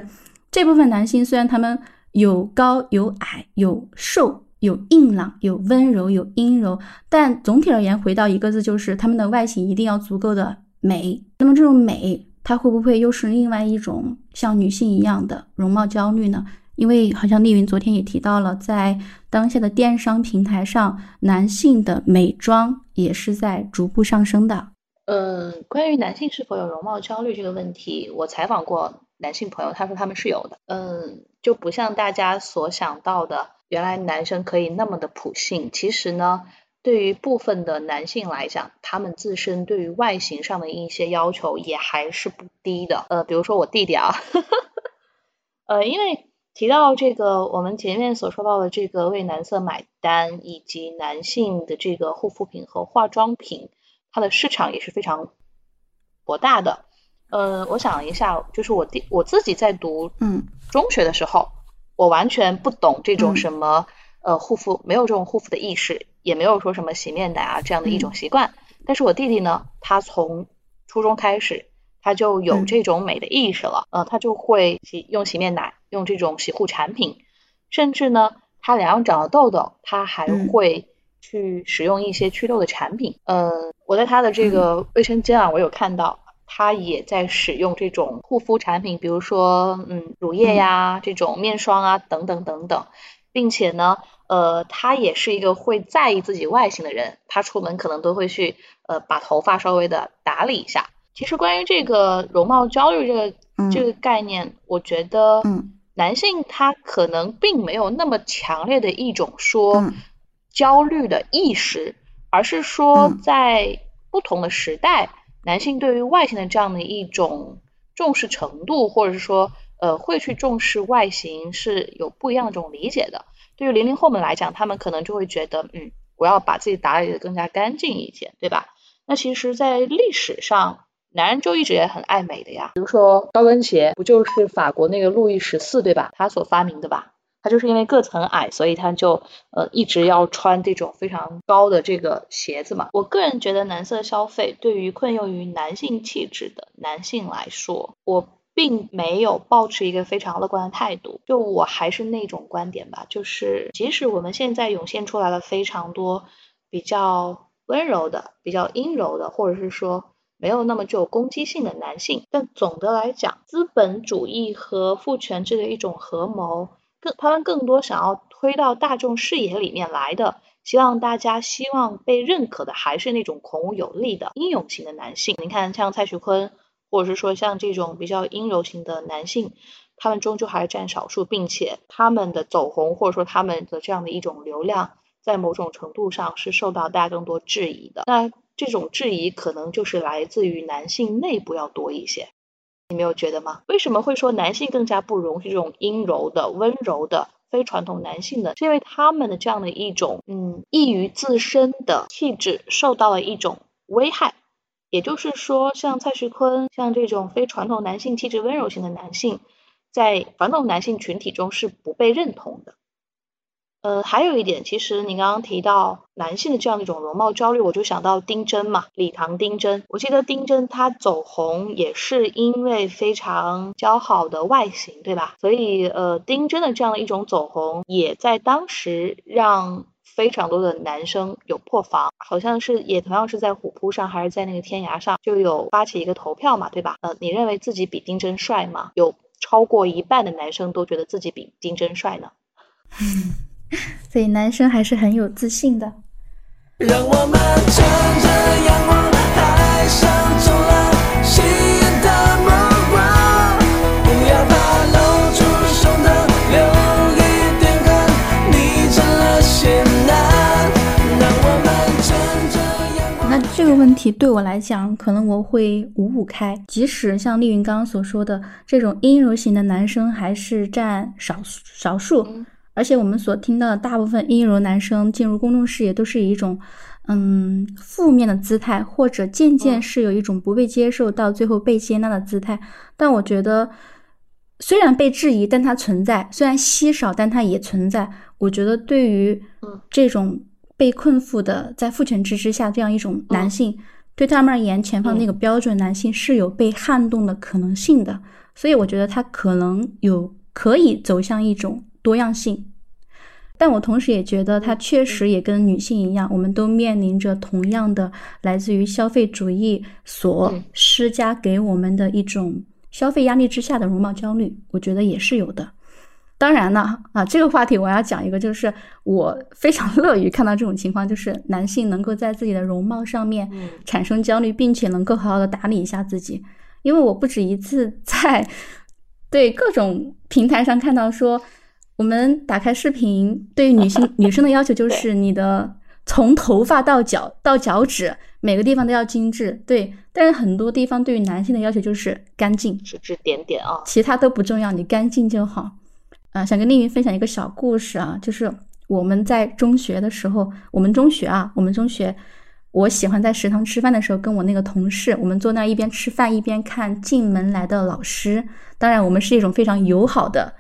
[SPEAKER 3] 这部分男性虽然他们有高有矮有瘦。有硬朗，有温柔，有阴柔，但总体而言，回到一个字，就是他们的外形一定要足够的美。那么这种美，它会不会又是另外一种像女性一样的容貌焦虑呢？因为好像丽云昨天也提到了，在当下的电商平台上，男性的美妆也是在逐步上升的。
[SPEAKER 4] 嗯，关于男性是否有容貌焦虑这个问题，我采访过男性朋友，他说他们是有的。嗯，就不像大家所想到的。原来男生可以那么的普信，其实呢，对于部分的男性来讲，他们自身对于外形上的一些要求也还是不低的。呃，比如说我弟弟啊，呃，因为提到这个我们前面所说到的这个为男色买单，以及男性的这个护肤品和化妆品，它的市场也是非常博大的。呃，我想一下，就是我弟我自己在读嗯中学的时候。我完全不懂这种什么呃护肤，没有这种护肤的意识，也没有说什么洗面奶啊这样的一种习惯。但是我弟弟呢，他从初中开始，他就有这种美的意识了，呃，他就会洗用洗面奶，用这种洗护产品，甚至呢，他脸上长了痘痘，他还会去使用一些祛痘的产品。呃，我在他的这个卫生间啊，我有看到。他也在使用这种护肤产品，比如说，嗯，乳液呀，这种面霜啊，等等等等，并且呢，呃，他也是一个会在意自己外形的人，他出门可能都会去，呃，把头发稍微的打理一下。其实关于这个容貌焦虑这个这个概念，我觉得，男性他可能并没有那么强烈的一种说焦虑的意识，而是说在不同的时代。男性对于外形的这样的一种重视程度，或者是说呃会去重视外形是有不一样的这种理解的。对于零零后们来讲，他们可能就会觉得，嗯，我要把自己打理的更加干净一些，对吧？那其实，在历史上，男人就一直也很爱美的呀。比如说高跟鞋，不就是法国那个路易十四对吧？他所发明的吧？他就是因为个子很矮，所以他就呃一直要穿这种非常高的这个鞋子嘛。我个人觉得男色消费对于困囿于男性气质的男性来说，我并没有抱持一个非常乐观的态度。就我还是那种观点吧，就是即使我们现在涌现出来了非常多比较温柔的、比较阴柔的，或者是说没有那么具有攻击性的男性，但总的来讲，资本主义和父权制的一种合谋。更，他们更多想要推到大众视野里面来的，希望大家希望被认可的还是那种孔武有力的英勇型的男性。你看，像蔡徐坤，或者是说像这种比较阴柔型的男性，他们终究还是占少数，并且他们的走红，或者说他们的这样的一种流量，在某种程度上是受到大家更多质疑的。那这种质疑可能就是来自于男性内部要多一些。你没有觉得吗？为什么会说男性更加不容许这种阴柔的、温柔的、非传统男性呢？是因为他们的这样的一种嗯异于自身的气质受到了一种危害。也就是说，像蔡徐坤，像这种非传统男性气质温柔型的男性，在传统男性群体中是不被认同的。呃，还有一点，其实你刚刚提到男性的这样一种容貌焦虑，我就想到丁真嘛，李唐丁真。我记得丁真她走红也是因为非常姣好的外形，对吧？所以呃，丁真的这样的一种走红，也在当时让非常多的男生有破防。好像是也同样是在虎扑上还是在那个天涯上，就有发起一个投票嘛，对吧？呃，你认为自己比丁真帅吗？有超过一半的男生都觉得自己比丁真帅呢。
[SPEAKER 3] 所以男生还是很有自信的。
[SPEAKER 2] 让我们乘着阳光，爱上中了吸引的目光。不要怕露出胸膛，留一点汗，你成了仙男。让我们乘着阳光。
[SPEAKER 3] 那这个问题对我来讲，可能我会五五开。即使像丽云刚刚所说的，这种阴柔型的男生还是占少少数。而且我们所听到的大部分阴柔男生进入公众视野，都是以一种嗯负面的姿态，或者渐渐是有一种不被接受到最后被接纳的姿态。但我觉得，虽然被质疑，但它存在；虽然稀少，但它也存在。我觉得，对于这种被困缚的在父权制之下这样一种男性，对他们而言，前方那个标准男性是有被撼动的可能性的。所以，我觉得他可能有可以走向一种。多样性，但我同时也觉得，它确实也跟女性一样，我们都面临着同样的来自于消费主义所施加给我们的一种消费压力之下的容貌焦虑，我觉得也是有的。当然了，啊，这个话题我要讲一个，就是我非常乐于看到这种情况，就是男性能够在自己的容貌上面产生焦虑，并且能够好好的打理一下自己，因为我不止一次在对各种平台上看到说。我们打开视频，对于女性 女生的要求就是你的从头发到脚到脚趾每个地方都要精致，对。但是很多地方对于男性的要求就是干净，
[SPEAKER 4] 指指点点啊，
[SPEAKER 3] 其他都不重要，你干净就好。啊，想跟丽云分享一个小故事啊，就是我们在中学的时候，我们中学啊，我们中学，我喜欢在食堂吃饭的时候，跟我那个同事，我们坐那一边吃饭一边看进门来的老师。当然，我们是一种非常友好的。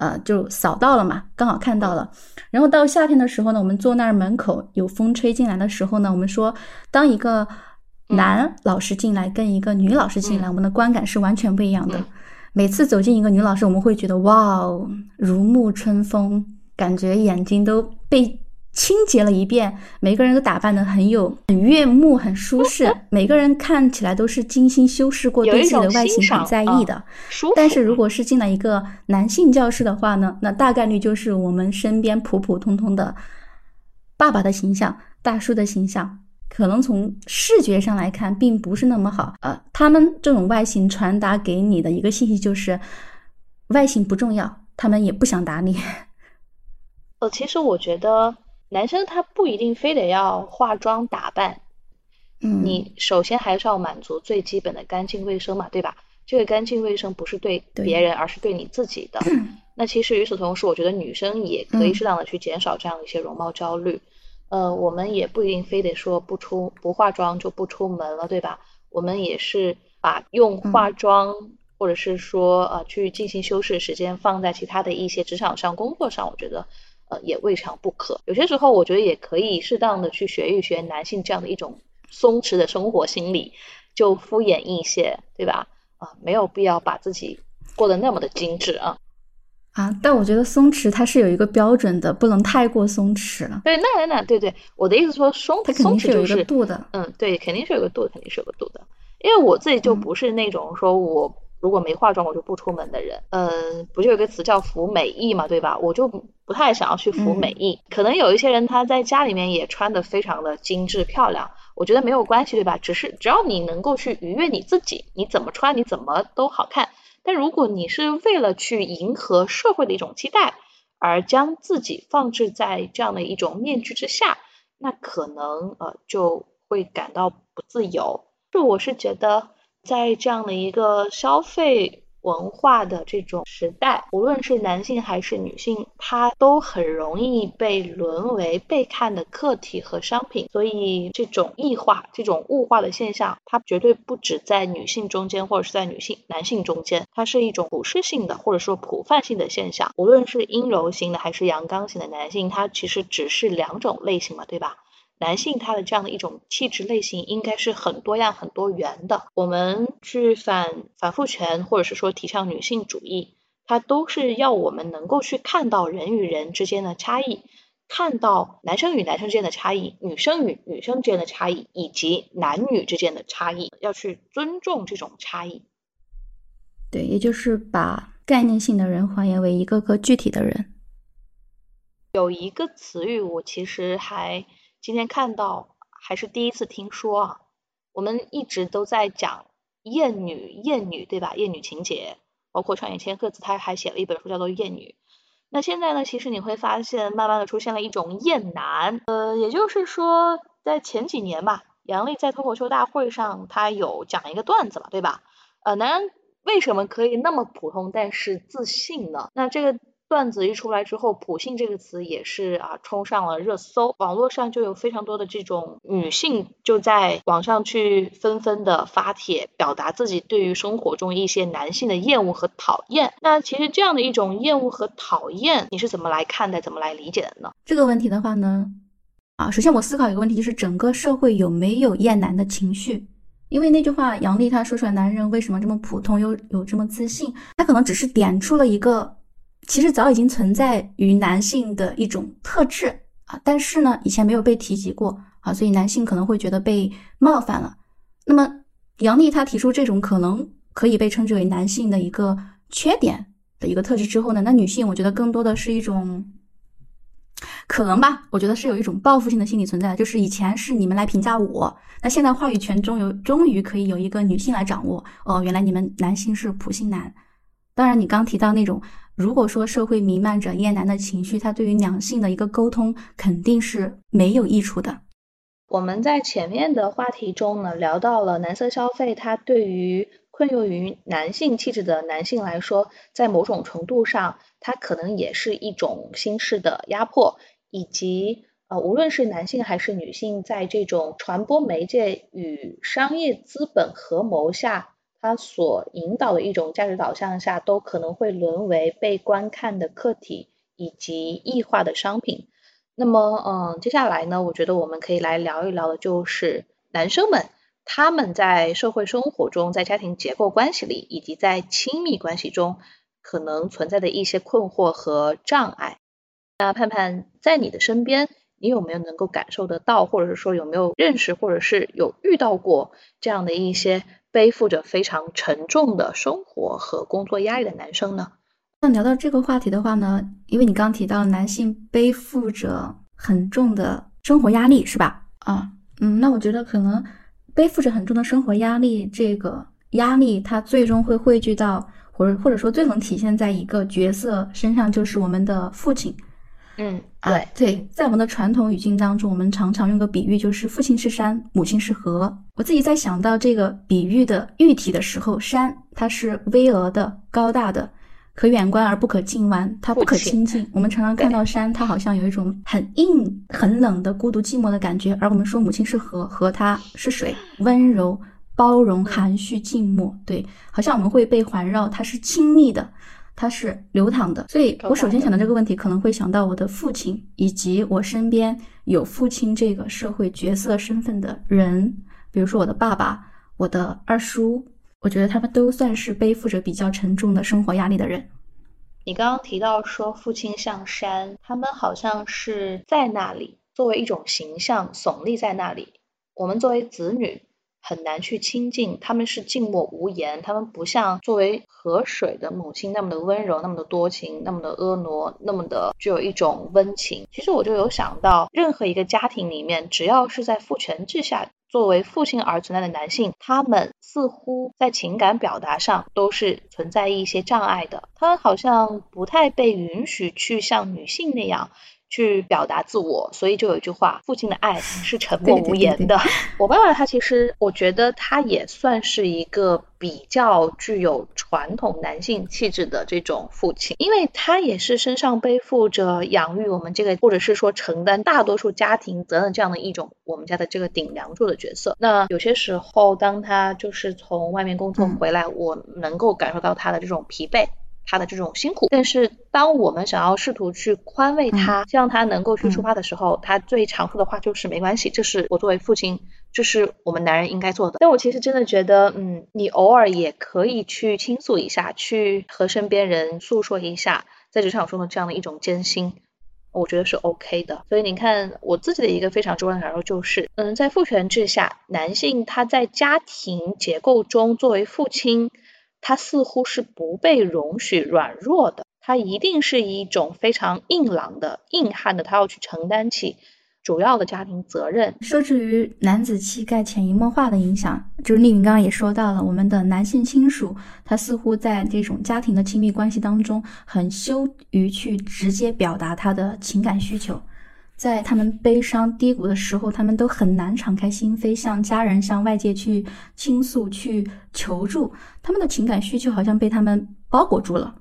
[SPEAKER 3] 呃，就扫到了嘛，刚好看到了。然后到夏天的时候呢，我们坐那儿门口有风吹进来的时候呢，我们说，当一个男老师进来跟一个女老师进来，我们的观感是完全不一样的。每次走进一个女老师，我们会觉得哇哦，如沐春风，感觉眼睛都被。清洁了一遍，每个人都打扮的很有很悦目、很舒适，每个人看起来都是精心修饰过，对自己的外形很在意的。但是如果是进了一个男性教室的话呢，那大概率就是我们身边普普通通的爸爸的形象、大叔的形象，可能从视觉上来看并不是那么好。呃，他们这种外形传达给你的一个信息就是，外形不重要，他们也不想打你。
[SPEAKER 4] 呃，其实我觉得。男生他不一定非得要化妆打扮，
[SPEAKER 3] 嗯，
[SPEAKER 4] 你首先还是要满足最基本的干净卫生嘛，对吧？这个干净卫生不是对
[SPEAKER 3] 对
[SPEAKER 4] 别人，而是对你自己的。那其实与此同时，我觉得女生也可以
[SPEAKER 3] 嗯
[SPEAKER 4] 适当的去减少这样的一些容貌焦虑。呃，我们也不一定非得说不出不化妆就不出门了，对吧？我们也是把用
[SPEAKER 3] 嗯
[SPEAKER 4] 化妆、或者是说呃去进行修饰的时间放在其他的一些职场上、工作上，我觉得呃也未尝不可。有些时候，我觉得也可以适当的去学一学男性这样的一种松弛的生活心理，就敷衍一些，对吧？啊、没有必要把自己过得那么的精致啊。
[SPEAKER 3] 啊，但我觉得松弛它是有一个标准的，不能太过松弛了，
[SPEAKER 4] 对，那那那，对对，我的意思说松
[SPEAKER 3] 它肯
[SPEAKER 4] 松
[SPEAKER 3] 定是有一个
[SPEAKER 4] 弛就是
[SPEAKER 3] 度的。
[SPEAKER 4] 嗯，对，肯定是有个度，肯定是有个度的。因为我自己就
[SPEAKER 3] 嗯
[SPEAKER 4] 不是那种说我如果没化妆我就不出门的人。嗯，不就有个词叫服美役嘛，对吧？我就不太想要去服
[SPEAKER 3] 嗯
[SPEAKER 4] 美役。可能有一些人他在家里面也穿的非常的精致漂亮，我觉得没有关系，对吧？只是只要你能够去愉悦你自己，你怎么穿你怎么都好看。但如果你是为了去迎合社会的一种期待，而将自己放置在这样的一种面具之下，那可能呃就会感到不自由。就我是觉得，在这样的一个消费文化的这种时代，无论是男性还是女性，他都很容易被沦为被看的客体和商品。所以，这种异化、这种物化的现象，它绝对不止在女性中间，或者是在女性、男性中间，它是一种普适性的或者说普泛性的现象。无论是阴柔型的还是阳刚型的男性，它其实只是两种类型嘛，对吧？男性他的这样的一种气质类型应该是很多样、很多元的。我们去反反父权，或者是说提倡女性主义，它都是要我们能够去看到人与人之间的差异，看到男生与男生之间的差异，女生与女生之间的差异，以及男女之间的差异，要去尊重这种差异。
[SPEAKER 3] 对，也就是把概念性的人还原为一个个具体的人。
[SPEAKER 4] 有一个词语，我其实还今天看到，还是第一次听说啊。我们一直都在讲厌女，厌女对吧？厌女情节，包括上野千鹤子他还写了一本书叫做《厌女》。那现在呢，其实你会发现，慢慢的出现了一种厌男，呃，也就是说，在前几年吧，杨笠在脱口秀大会上，他有讲一个段子嘛，对吧？呃，男人为什么可以那么普通但是自信呢？那这个段子一出来之后，“普信”这个词也是啊冲上了热搜，网络上就有非常多的这种女性就在网上去纷纷的发帖，表达自己对于生活中一些男性的厌恶和讨厌。那其实这样的一种厌恶和讨厌，你是怎么来看待、怎么来理解的呢？
[SPEAKER 3] 这个问题的话呢，啊，首先我思考一个问题，就是整个社会有没有厌男的情绪？因为那句话，杨笠他说出来，男人为什么这么普通，又有这么自信？他可能只是点出了一个，其实早已经存在于男性的一种特质啊，但是呢，以前没有被提及过啊，所以男性可能会觉得被冒犯了。那么杨笠他提出这种可能可以被称之为男性的一个缺点的一个特质之后呢，那女性我觉得更多的是一种。可能吧，我觉得是有一种报复性的心理存在，就是以前是你们来评价我，那现在话语权终有终于可以有一个女性来掌握。哦，原来你们男性是普信男。当然，你刚提到那种，如果说社会弥漫着厌男的情绪，它对于两性的一个沟通肯定是没有益处的。
[SPEAKER 4] 我们在前面的话题中呢，聊到了男色消费，它对于困囿于男性气质的男性来说，在某种程度上，它可能也是一种心式的压迫，以及呃，无论是男性还是女性，在这种传播媒介与商业资本合谋下，它所引导的一种价值导向下，都可能会沦为被观看的客体以及异化的商品。那么，嗯，接下来呢，我觉得我们可以来聊一聊的，就是男生们他们在社会生活中，在家庭结构关系里，以及在亲密关系中可能存在的一些困惑和障碍。那盼盼在你的身边，你有没有能够感受得到，或者是说有没有认识，或者是有遇到过这样的一些背负着非常沉重的生活和工作压力的男生呢？
[SPEAKER 3] 那聊到这个话题的话呢，因为你刚提到男性背负着很重的生活压力，是吧？啊，嗯，那我觉得可能背负着很重的生活压力，这个压力它最终会汇聚到，或者或者说最能体现在一个角色身上，就是我们的父亲。
[SPEAKER 4] 嗯
[SPEAKER 3] 啊，对，在我们的传统语境当中，我们常常用个比喻，就是父亲是山，母亲是河。我自己在想到这个比喻的喻体的时候，山它是巍峨的、高大的，可远观而不可近玩，它不可亲近。我们常常看到山，它好像有一种很硬、很冷的孤独寂寞的感觉。而我们说母亲是河，河它是水，温柔、包容、含蓄、静默，对，好像我们会被环绕，它是亲密的。它是流淌的，所以我首先想到这个问题，可能会想到我的父亲，以及我身边有父亲这个社会角色身份的人，比如说我的爸爸、我的二叔，我觉得他们都算是背负着比较沉重的生活压力的人。
[SPEAKER 4] 你刚刚提到说父亲像山，他们好像是在那里作为一种形象耸立在那里，我们作为子女。很难去亲近，他们是静默无言，他们不像作为河水的母亲那么的温柔，那么的多情，那么的婀娜，那么的具有一种温情。其实我就有想到，任何一个家庭里面，只要是在父权制下作为父亲而存在的男性，他们似乎在情感表达上都是存在一些障碍的，他们好像不太被允许去像女性那样。去表达自我，所以就有一句话：父亲的爱是沉默无言的。我爸爸他其实，我觉得他也算是一个比较具有传统男性气质的这种父亲，因为他也是身上背负着养育我们这个，或者是说承担大多数家庭责任这样的一种我们家的这个顶梁柱的角色。那有些时候，当他就是从外面工作回来，我能够感受到他的这种疲惫。他的这种辛苦，但是当我们想要试图去宽慰他，希望他能够去出发的时候，他最常说的话就是没关系，这是我作为父亲，这是我们男人应该做的。但我其实真的觉得，嗯，你偶尔也可以去倾诉一下，去和身边人诉说一下在职场中的这样的一种艰辛，我觉得是 OK 的。所以你看，我自己的一个非常重要的感受就是，嗯，在父权制下，男性他在家庭结构中作为父亲。他似乎是不被容许软弱的，他一定是一种非常硬朗的、硬汉的，他要去承担起主要的家庭责任。
[SPEAKER 3] 受制于男子气概潜移默化的影响，就是丽云刚刚也说到了，我们的男性亲属，他似乎在这种家庭的亲密关系当中，很羞于去直接表达他的情感需求。在他们悲伤低谷的时候，他们都很难敞开心扉，向家人、向外界去倾诉、去求助。他们的情感需求好像被他们包裹住了。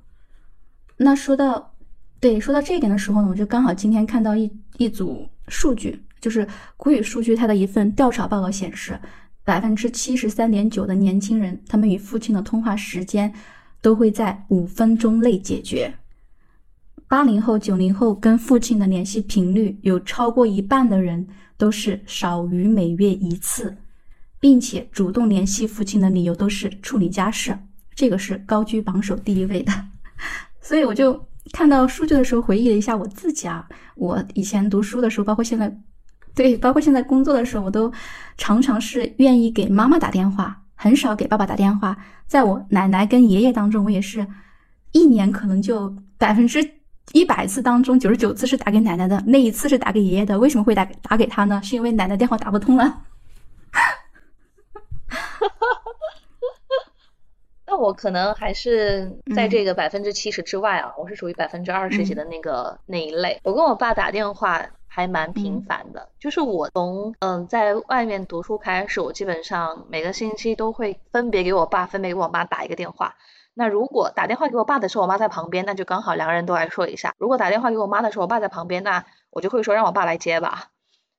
[SPEAKER 3] 那说到，对，说到这一点的时候呢，我就刚好今天看到一一组数据，就是谷雨数据它的一份调查报告显示，百分之七十三点九的年轻人，他们与父亲的通话时间都会在五分钟内解决。八零后、九零后跟父亲的联系频率有超过一半的人都是少于每月一次，并且主动联系父亲的理由都是处理家事，这个是高居榜首第一位的。所以我就看到数据的时候，回忆了一下我自己啊，我以前读书的时候，包括现在，对，包括现在工作的时候，我都常常是愿意给妈妈打电话，很少给爸爸打电话。在我奶奶跟爷爷当中，我也是一年可能就百分之。一百次当中，九十九次是打给奶奶的，那一次是打给爷爷的。为什么会打打给他呢？是因为奶奶电话打不通了。
[SPEAKER 4] 那我可能还是在这个百分之七十之外啊，我是属于百分之二十几的那个那一类。我跟我爸打电话还蛮频繁的，就是我从嗯在外面读书开始，我基本上每个星期都会分别给我爸、分别给我妈打一个电话。那如果打电话给我爸的时候，我妈在旁边，那就刚好两个人都来说一下。如果打电话给我妈的时候，我爸在旁边，那我就会说让我爸来接吧。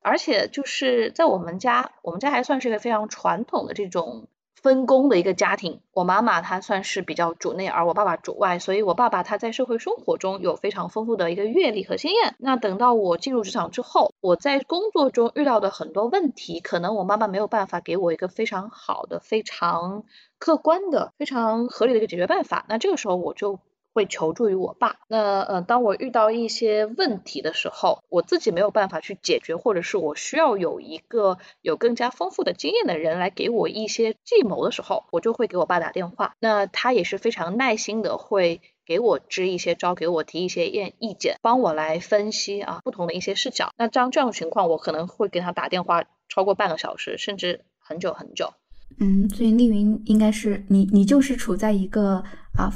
[SPEAKER 4] 而且就是在我们家，我们家还算是一个非常传统的这种分工的一个家庭。我妈妈她算是比较主内，而我爸爸主外，所以我爸爸他在社会生活中有非常丰富的一个阅历和经验。那等到我进入职场之后，我在工作中遇到的很多问题，可能我妈妈没有办法给我一个非常好的、非常。客观的、非常合理的一个解决办法，那这个时候我就会求助于我爸。那呃，当我遇到一些问题的时候，我自己没有办法去解决，或者是我需要有一个有更加丰富的经验的人来给我一些计谋的时候，我就会给我爸打电话。那他也是非常耐心的，会给我支一些招，给我提一些意意见，帮我来分析啊不同的一些视角。那这样这样的情况，我可能会给他打电话超过半个小时，甚至很久很久。
[SPEAKER 3] 嗯，所以丽云应该是你，你就是处在一个啊，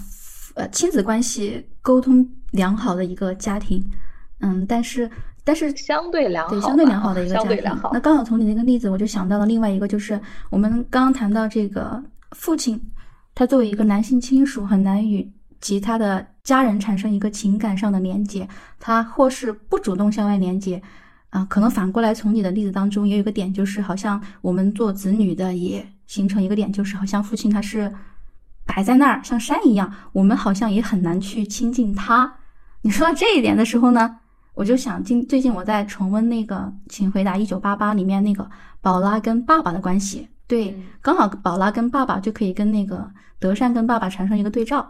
[SPEAKER 3] 呃，亲子关系沟通良好的一个家庭。嗯，但是但是
[SPEAKER 4] 相对良好，
[SPEAKER 3] 对相对良好的一个家庭
[SPEAKER 4] 相对良好。
[SPEAKER 3] 那刚好从你那个例子，我就想到了另外一个，就是我们刚刚谈到这个父亲，他作为一个男性亲属，很难与其他的家人产生一个情感上的连接，他或是不主动向外连接。啊，可能反过来从你的例子当中也有一个点，就是好像我们做子女的也形成一个点，就是好像父亲他是摆在那儿像山一样，我们好像也很难去亲近他。你说到这一点的时候呢，我就想近最近我在重温那个《请回答一九八八》里面那个宝拉跟爸爸的关系，对，
[SPEAKER 4] 嗯
[SPEAKER 3] 刚好宝拉跟爸爸就可以跟那个德善跟爸爸产生一个对照。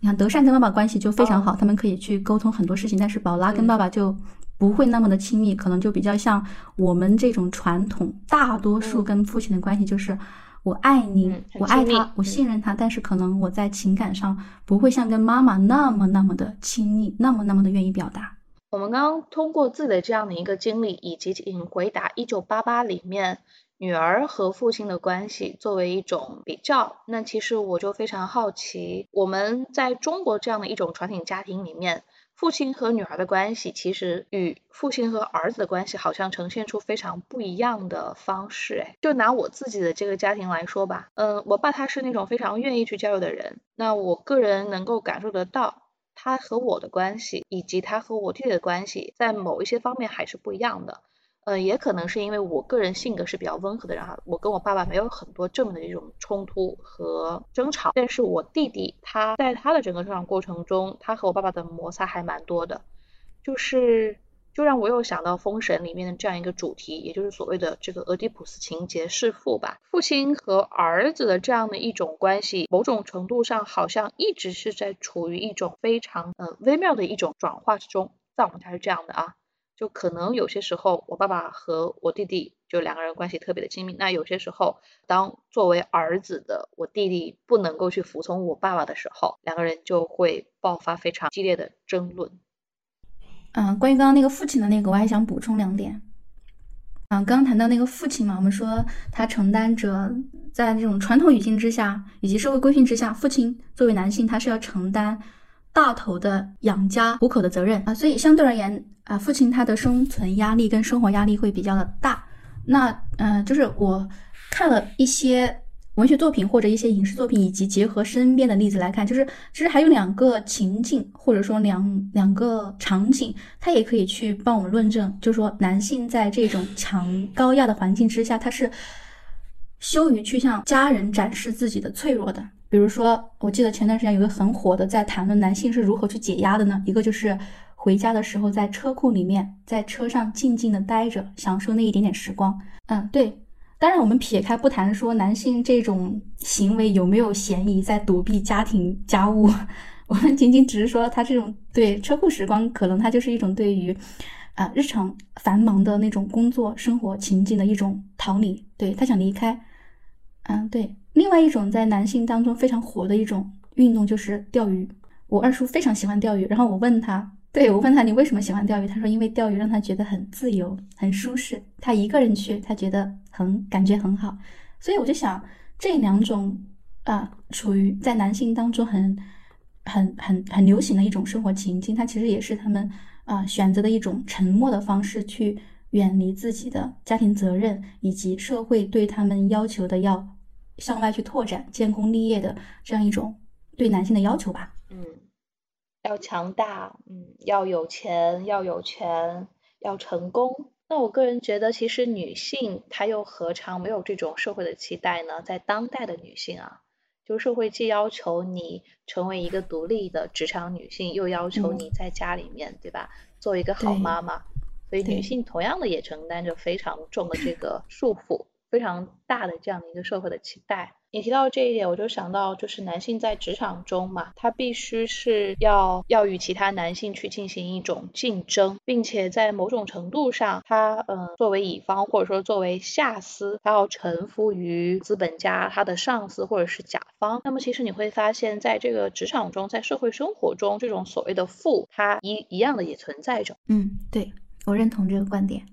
[SPEAKER 3] 你看德善跟爸爸关系就非常好，他们可以去沟通很多事情，但是宝拉跟爸爸就不会那么的亲密，可能就比较像我们这种传统，大多数跟父亲的关系就是。我爱你，
[SPEAKER 4] 嗯
[SPEAKER 3] 我爱他，我
[SPEAKER 4] 嗯
[SPEAKER 3] 信任他，但是可能我在情感上不会像跟妈妈那么那么的亲密，那么那么的愿意表达。
[SPEAKER 4] 我们刚刚通过自己的这样的一个经历，以及请回答一九八八里面女儿和父亲的关系作为一种比较，那其实我就非常好奇，我们在中国这样的一种传统家庭里面，父亲和女儿的关系，其实与父亲和儿子的关系好像呈现出非常不一样的方式。哎，就拿我自己的这个家庭来说吧，嗯，我爸他是那种非常愿意去交流的人，那我个人能够感受得到。他和我的关系，以及他和我弟弟的关系，在某一些方面还是不一样的。呃，也可能是因为我个人性格是比较温和的，人哈我跟我爸爸没有很多正面的这种冲突和争吵。但是我弟弟他在他的整个成长过程中，他和我爸爸的摩擦还蛮多的，就是就让我又想到《封神》里面的这样一个主题，也就是所谓的这个俄狄浦斯情节弑父吧。父亲和儿子的这样的一种关系，某种程度上好像一直是在处于一种非常呃微妙的一种转化之中。在我们家是这样的啊，就可能有些时候我爸爸和我弟弟就两个人关系特别的亲密，那有些时候当作为儿子的我弟弟不能够去服从我爸爸的时候，两个人就会爆发非常激烈的争论。
[SPEAKER 3] 嗯，关于刚刚那个父亲的那个，我还想补充两点。嗯，刚刚谈到那个父亲嘛，我们说他承担着在这种传统语境之下，以及社会规训之下，父亲作为男性，他是要承担大头的养家糊口的责任啊，所以相对而言啊，父亲他的生存压力跟生活压力会比较的大。那嗯、就是我看了一些文学作品或者一些影视作品，以及结合身边的例子来看，就是其实还有两个情境或者说两两个场景，它也可以去帮我们论证，就是说男性在这种强高压的环境之下，他是羞于去向家人展示自己的脆弱的。比如说，我记得前段时间有个很火的，在谈论男性是如何去解压的呢？一个就是回家的时候在车库里面，在车上静静的待着，享受那一点点时光。嗯，对。当然，我们撇开不谈说男性这种行为有没有嫌疑在躲避家庭家务，我们仅仅只是说他这种对车库时光，可能他就是一种对于啊、日常繁忙的那种工作生活情境的一种逃离，对他想离开。嗯，对。另外一种在男性当中非常火的一种运动就是钓鱼。我二叔非常喜欢钓鱼，然后我问他，对我问他你为什么喜欢钓鱼？他说因为钓鱼让他觉得很自由、很舒适，他一个人去，他觉得很感觉很好。所以我就想，这两种啊、处于在男性当中很、很、很、很流行的一种生活情境，它其实也是他们啊、选择的一种沉默的方式，去远离自己的家庭责任以及社会对他们要求的要向外去拓展、建功立业的这样一种对男性的要求吧。
[SPEAKER 4] 嗯，要强大，嗯，要有钱，要有权，要成功。那我个人觉得，其实女性她又何尝没有这种社会的期待呢？在当代的女性啊，就社会既要求你成为一个独立的职场女性，又要求
[SPEAKER 3] 嗯
[SPEAKER 4] 你在家里面，对吧，做一个好妈妈。所以女性同样的也承担着非常重的这个束缚，非常大的这样的一个社会的期待。你提到这一点，我就想到，就是男性在职场中嘛，他必须是要要与其他男性去进行一种竞争，并且在某种程度上，他嗯、作为乙方或者说作为下司，他要臣服于资本家、他的上司或者是甲方。那么其实你会发现在这个职场中，在社会生活中，这种所谓的富，它一一样的也存在着。
[SPEAKER 3] 嗯，对我认同这个观点。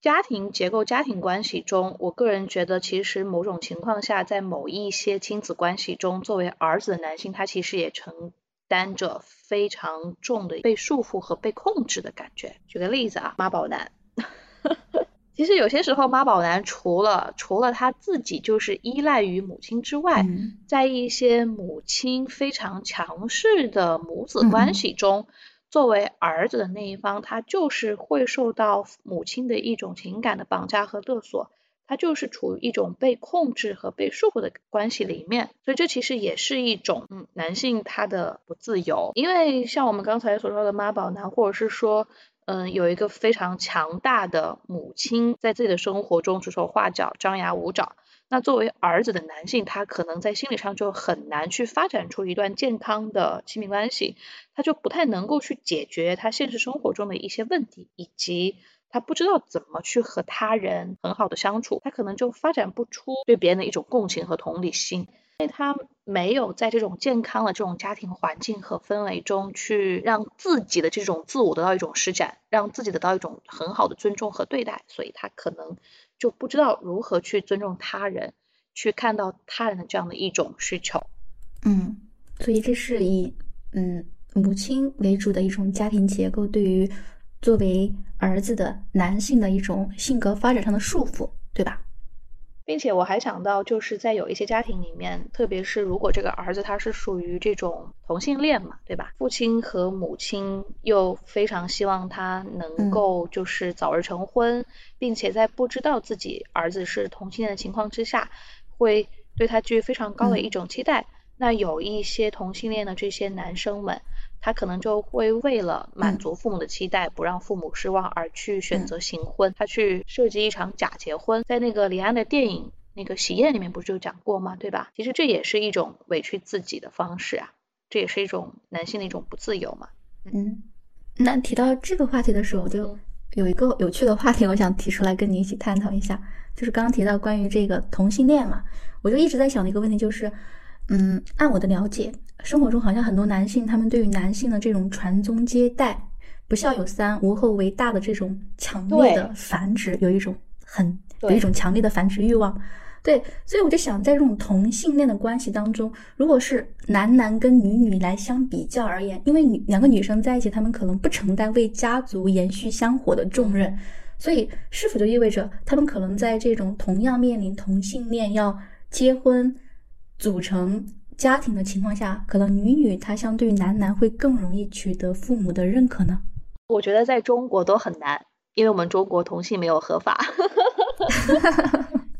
[SPEAKER 4] 家庭结构、家庭关系中，我个人觉得，其实某种情况下，在某一些亲子关系中，作为儿子的男性，他其实也承担着非常重的被束缚和被控制的感觉。举个例子啊，妈宝男。其实有些时候，妈宝男除了除了他自己就是依赖于母亲之外，
[SPEAKER 3] 嗯
[SPEAKER 4] 在一些母亲非常强势的母子关系中，作为儿子的那一方，他就是会受到母亲的一种情感的绑架和勒索，他就是处于一种被控制和被束缚的关系里面，所以这其实也是一种嗯男性他的不自由，因为像我们刚才所说的妈宝男，或者是说嗯，有一个非常强大的母亲在自己的生活中指手画脚、张牙舞爪。那作为儿子的男性，他可能在心理上就很难去发展出一段健康的亲密关系，他就不太能够去解决他现实生活中的一些问题，以及他不知道怎么去和他人很好的相处，他可能就发展不出对别人的一种共情和同理心。因为他没有在这种健康的这种家庭环境和氛围中去让自己的这种自我得到一种施展，让自己得到一种很好的尊重和对待，所以他可能就不知道如何去尊重他人，去看到他人的这样的一种需求。
[SPEAKER 3] 嗯，所以这是以嗯母亲为主的一种家庭结构，对于作为儿子的男性的一种性格发展上的束缚，对吧？
[SPEAKER 4] 并且我还想到，就是在有一些家庭里面，特别是如果这个儿子他是属于这种同性恋嘛，对吧？父亲和母亲又非常希望他能够就是早日成婚，并且在不知道自己儿子是同性恋的情况之下，会对他具有非常高的一种期待。那有一些同性恋的这些男生们，他可能就会为了满足父母的期待，不让父母失望而去选择行婚，他去设计一场假结婚。在那个李安的电影那个《喜宴》里面不是就讲过吗？对吧？其实这也是一种委屈自己的方式啊，这也是一种男性的一种不自由嘛。
[SPEAKER 3] 嗯，那提到这个话题的时候，我就有一个有趣的话题，我想提出来跟你一起探讨一下，就是刚刚提到关于这个同性恋嘛，我就一直在想的一个问题就是。嗯，按我的了解，生活中好像很多男性，他们对于男性的这种传宗接代、不孝有三、无后为大的这种强烈的繁殖，有一种很有一种强烈的繁殖欲望。对，所以我就想，在这种同性恋的关系当中，如果是男男跟女女来相比较而言，因为女两个女生在一起，她们可能不承担为家族延续香火的重任，所以是否就意味着他们可能在这种同样面临同性恋要结婚？组成家庭的情况下，可能女女她相对于男男会更容易取得父母的认可呢？
[SPEAKER 4] 我觉得在中国都很难，因为我们中国同性没有合法。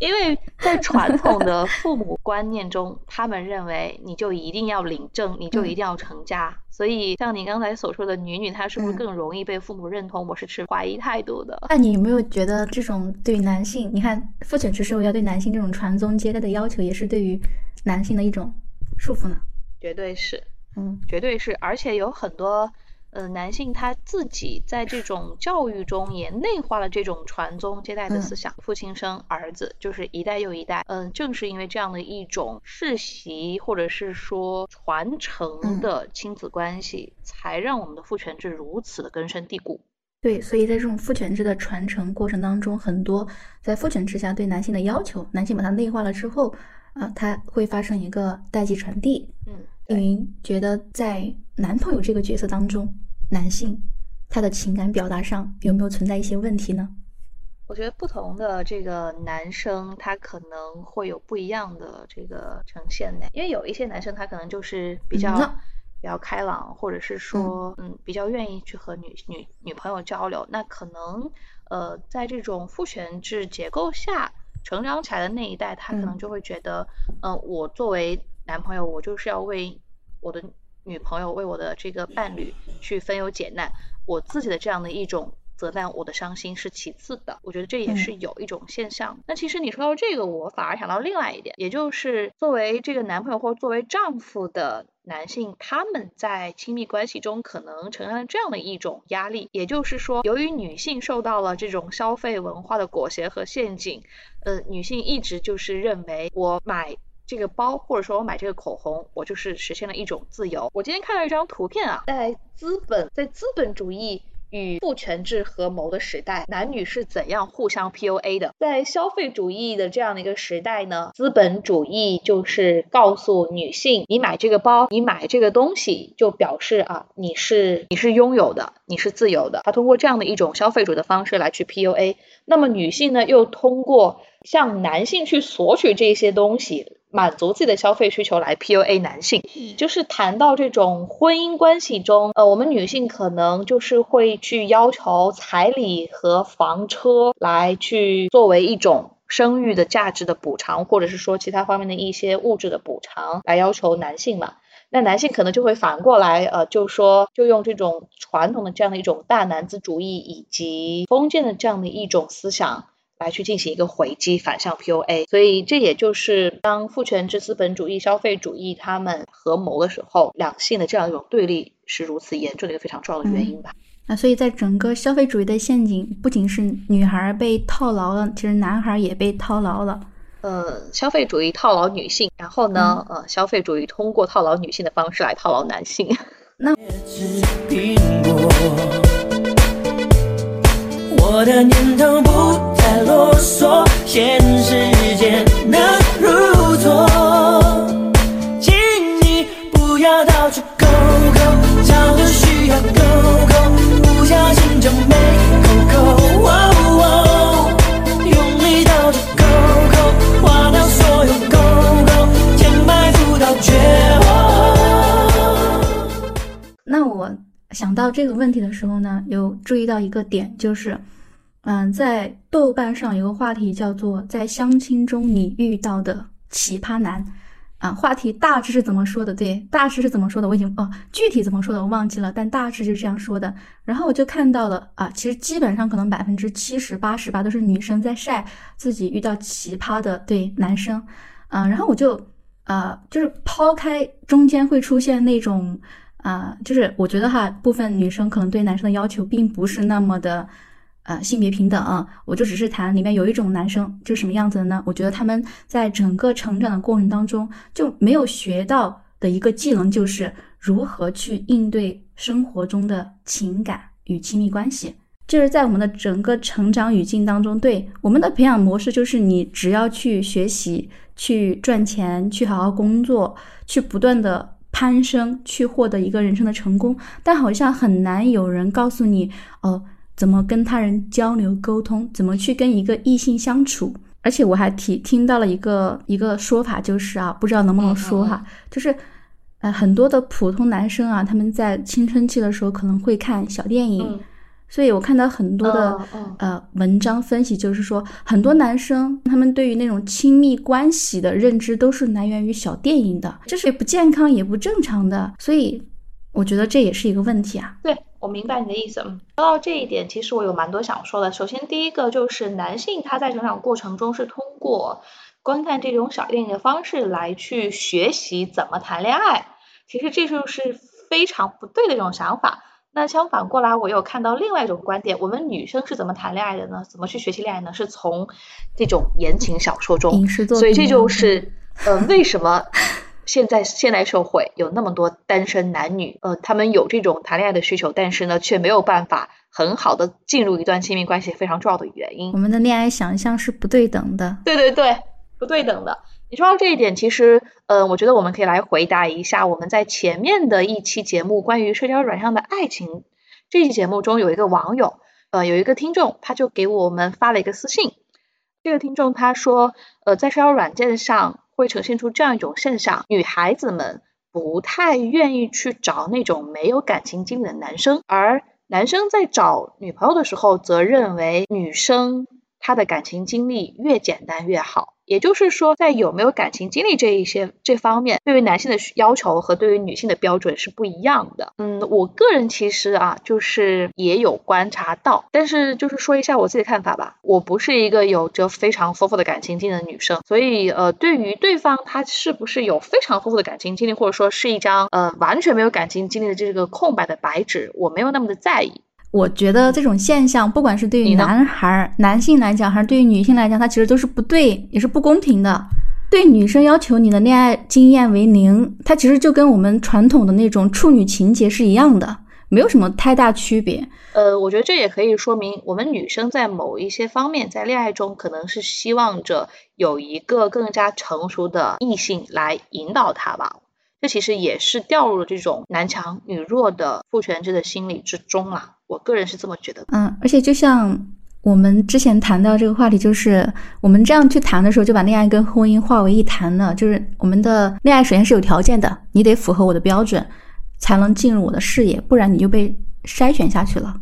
[SPEAKER 4] 因为在传统的父母观念中，他们认为你就一定要领证，你就一定要成家。所以像你刚才所说的女女，她是不是更容易被父母认同？我是持怀疑态度的。
[SPEAKER 3] 那你有没有觉得这种对男性，你看父权制社会要对男性这种传宗接代的要求，也是对于男性的一种束缚呢？
[SPEAKER 4] 绝对是，
[SPEAKER 3] 嗯，
[SPEAKER 4] 绝对是，而且有很多。呃，男性他自己在这种教育中也内化了这种传宗接代的思想，父亲生儿子就是一代又一代。嗯，正是因为这样的一种世袭或者是说传承的亲子关系，才让我们的父权制如此的根深蒂固。
[SPEAKER 3] 对，所以在这种父权制的传承过程当中，很多在父权制下对男性的要求，男性把它内化了之后，啊，它会发生一个代际传递。
[SPEAKER 4] 嗯。
[SPEAKER 3] 您觉得在男朋友这个角色当中，男性他的情感表达上有没有存在一些问题呢？
[SPEAKER 4] 我觉得不同的这个男生，他可能会有不一样的这个呈现呢。因为有一些男生他可能就是比较比较开朗，或者是说嗯比较愿意去和女女女朋友交流。那可能呃在这种父权制结构下成长起来的那一代，他可能就会觉得嗯我作为。男朋友，我就是要为我的女朋友、为我的这个伴侣去分忧解难，我自己的这样的一种责难，我的伤心是其次的。我觉得这也是有一种现象。那其实你说到这个，我反而想到另外一点，也就是作为这个男朋友或作为丈夫的男性，他们在亲密关系中可能承担了这样的一种压力，也就是说，由于女性受到了这种消费文化的裹挟和陷阱，呃，女性一直就是认为我买。这个包，或者说我买这个口红，我就是实现了一种自由。我今天看到一张图片啊，在资本在资本主义与父权制合谋的时代，男女是怎样互相 PUA 的？在消费主义的这样的一个时代呢，资本主义就是告诉女性，你买这个包，你买这个东西，就表示啊，你是你是拥有的，你是自由的。他通过这样的一种消费主的方式来去 PUA，那么女性呢，又通过向男性去索取这些东西。满足自己的消费需求来 PUA 男性，就是谈到这种婚姻关系中，呃，我们女性可能就是会去要求彩礼和房车来去作为一种生育的价值的补偿，或者是说其他方面的一些物质的补偿来要求男性嘛。那男性可能就会反过来，呃，就说就用这种传统的这样的一种大男子主义以及封建的这样的一种思想。来去进行一个回击，反向 PUA，所以这也就是当父权制资本主义、消费主义他们合谋的时候，两性的这样一种对立是如此严重的一个非常重要的原因吧。
[SPEAKER 3] 那所以在整个消费主义的陷阱，不仅是女孩被套牢了，其实男孩也被套牢了。
[SPEAKER 4] 呃，消费主义套牢女性，然后呢，呃，消费主义通过套牢女性的方式来套牢男性。
[SPEAKER 3] 那。
[SPEAKER 2] 我的念头不再啰嗦，现实间能如昨。请你不要到处勾勾，找个需要勾勾，不小心就没勾勾。用力到处勾勾，划掉所有勾勾，填埋不到绝望。
[SPEAKER 3] 那我想到这个问题的时候呢，有注意到一个点，就是。嗯，在豆瓣上有个话题叫做“在相亲中你遇到的奇葩男”，啊，话题大致是怎么说的？对，大致是怎么说的？我已经哦，具体怎么说的我忘记了，但大致是这样说的。然后我就看到了啊，其实基本上可能百分之七十八十吧都是女生在晒自己遇到奇葩的对男生，啊，然后我就啊，就是抛开中间会出现那种啊，就是我觉得哈，部分女生可能对男生的要求并不是那么的。呃，性别平等，我就只是谈里面有一种男生就是什么样子的呢？我觉得他们在整个成长的过程当中就没有学到的一个技能，就是如何去应对生活中的情感与亲密关系。就是在我们的整个成长语境当中，对我们的培养模式就是你只要去学习、去赚钱、去好好工作、去不断的攀升、去获得一个人生的成功，但好像很难有人告诉你哦。怎么跟他人交流沟通？怎么去跟一个异性相处？而且我还听听到了一个一个说法，就是啊，不知道能不能说哈，就是呃，很多的普通男生啊，他们在青春期的时候可能会看小电影，所以我看到很多的呃文章分析，就是说很多男生他们对于那种亲密关系的认知都是来源于小电影的，这是不健康也不正常的，所以我觉得这也是一个问题啊。
[SPEAKER 4] 对。我明白你的意思。说到这一点，其实我有蛮多想说的。首先，第一个就是男性他在成长过程中是通过观看这种小电影的方式来去学习怎么谈恋爱。其实这就是非常不对的一种想法。那相反过来，我有看到另外一种观点：我们女生是怎么谈恋爱的呢？怎么去学习恋爱呢？是从这种言情小说中。所以这就是呃为什么。现在现代社会有那么多单身男女，呃，他们有这种谈恋爱的需求，但是呢，却没有办法很好的进入一段亲密关系，非常重要的原因。
[SPEAKER 3] 我们的恋爱想象是不对等的。
[SPEAKER 4] 对对对，不对等的。你说到这一点，其实，呃，我觉得我们可以来回答一下我们在前面的一期节目关于社交软上的爱情这期节目中有一个网友，呃，有一个听众，他就给我们发了一个私信。这个听众他说，呃，在社交软件上。会呈现出这样一种现象：女孩子们不太愿意去找那种没有感情经历的男生，而男生在找女朋友的时候，则认为女生她的感情经历越简单越好。也就是说，在有没有感情经历这一些这方面，对于男性的要求和对于女性的标准是不一样的。嗯，我个人其实啊，就是也有观察到，但是就是说一下我自己的看法吧。我不是一个有着非常丰富的感情经历的女生，所以呃，对于对方他是不是有非常丰富的感情经历，或者说是一张呃完全没有感情经历的这个空白的白纸，我没有那么的在意。
[SPEAKER 3] 我觉得这种现象，不管是对于男孩、男性来讲，还是对于女性来讲，它其实都是不对，也是不公平的。对女生要求你的恋爱经验为零，它其实就跟我们传统的那种处女情节是一样的。没有什么太大区别。
[SPEAKER 4] 呃，我觉得这也可以说明，我们女生在某一些方面，在恋爱中可能是希望着有一个更加成熟的异性来引导她吧。这其实也是掉入了这种男强女弱的父权制的心理之中啦。我个人是这么觉得。
[SPEAKER 3] 嗯，而且就像我们之前谈到这个话题，就是我们这样去谈的时候，就把恋爱跟婚姻化为一谈了。就是我们的恋爱首先是有条件的，你得符合我的标准，才能进入我的视野，不然你就被筛选下去了。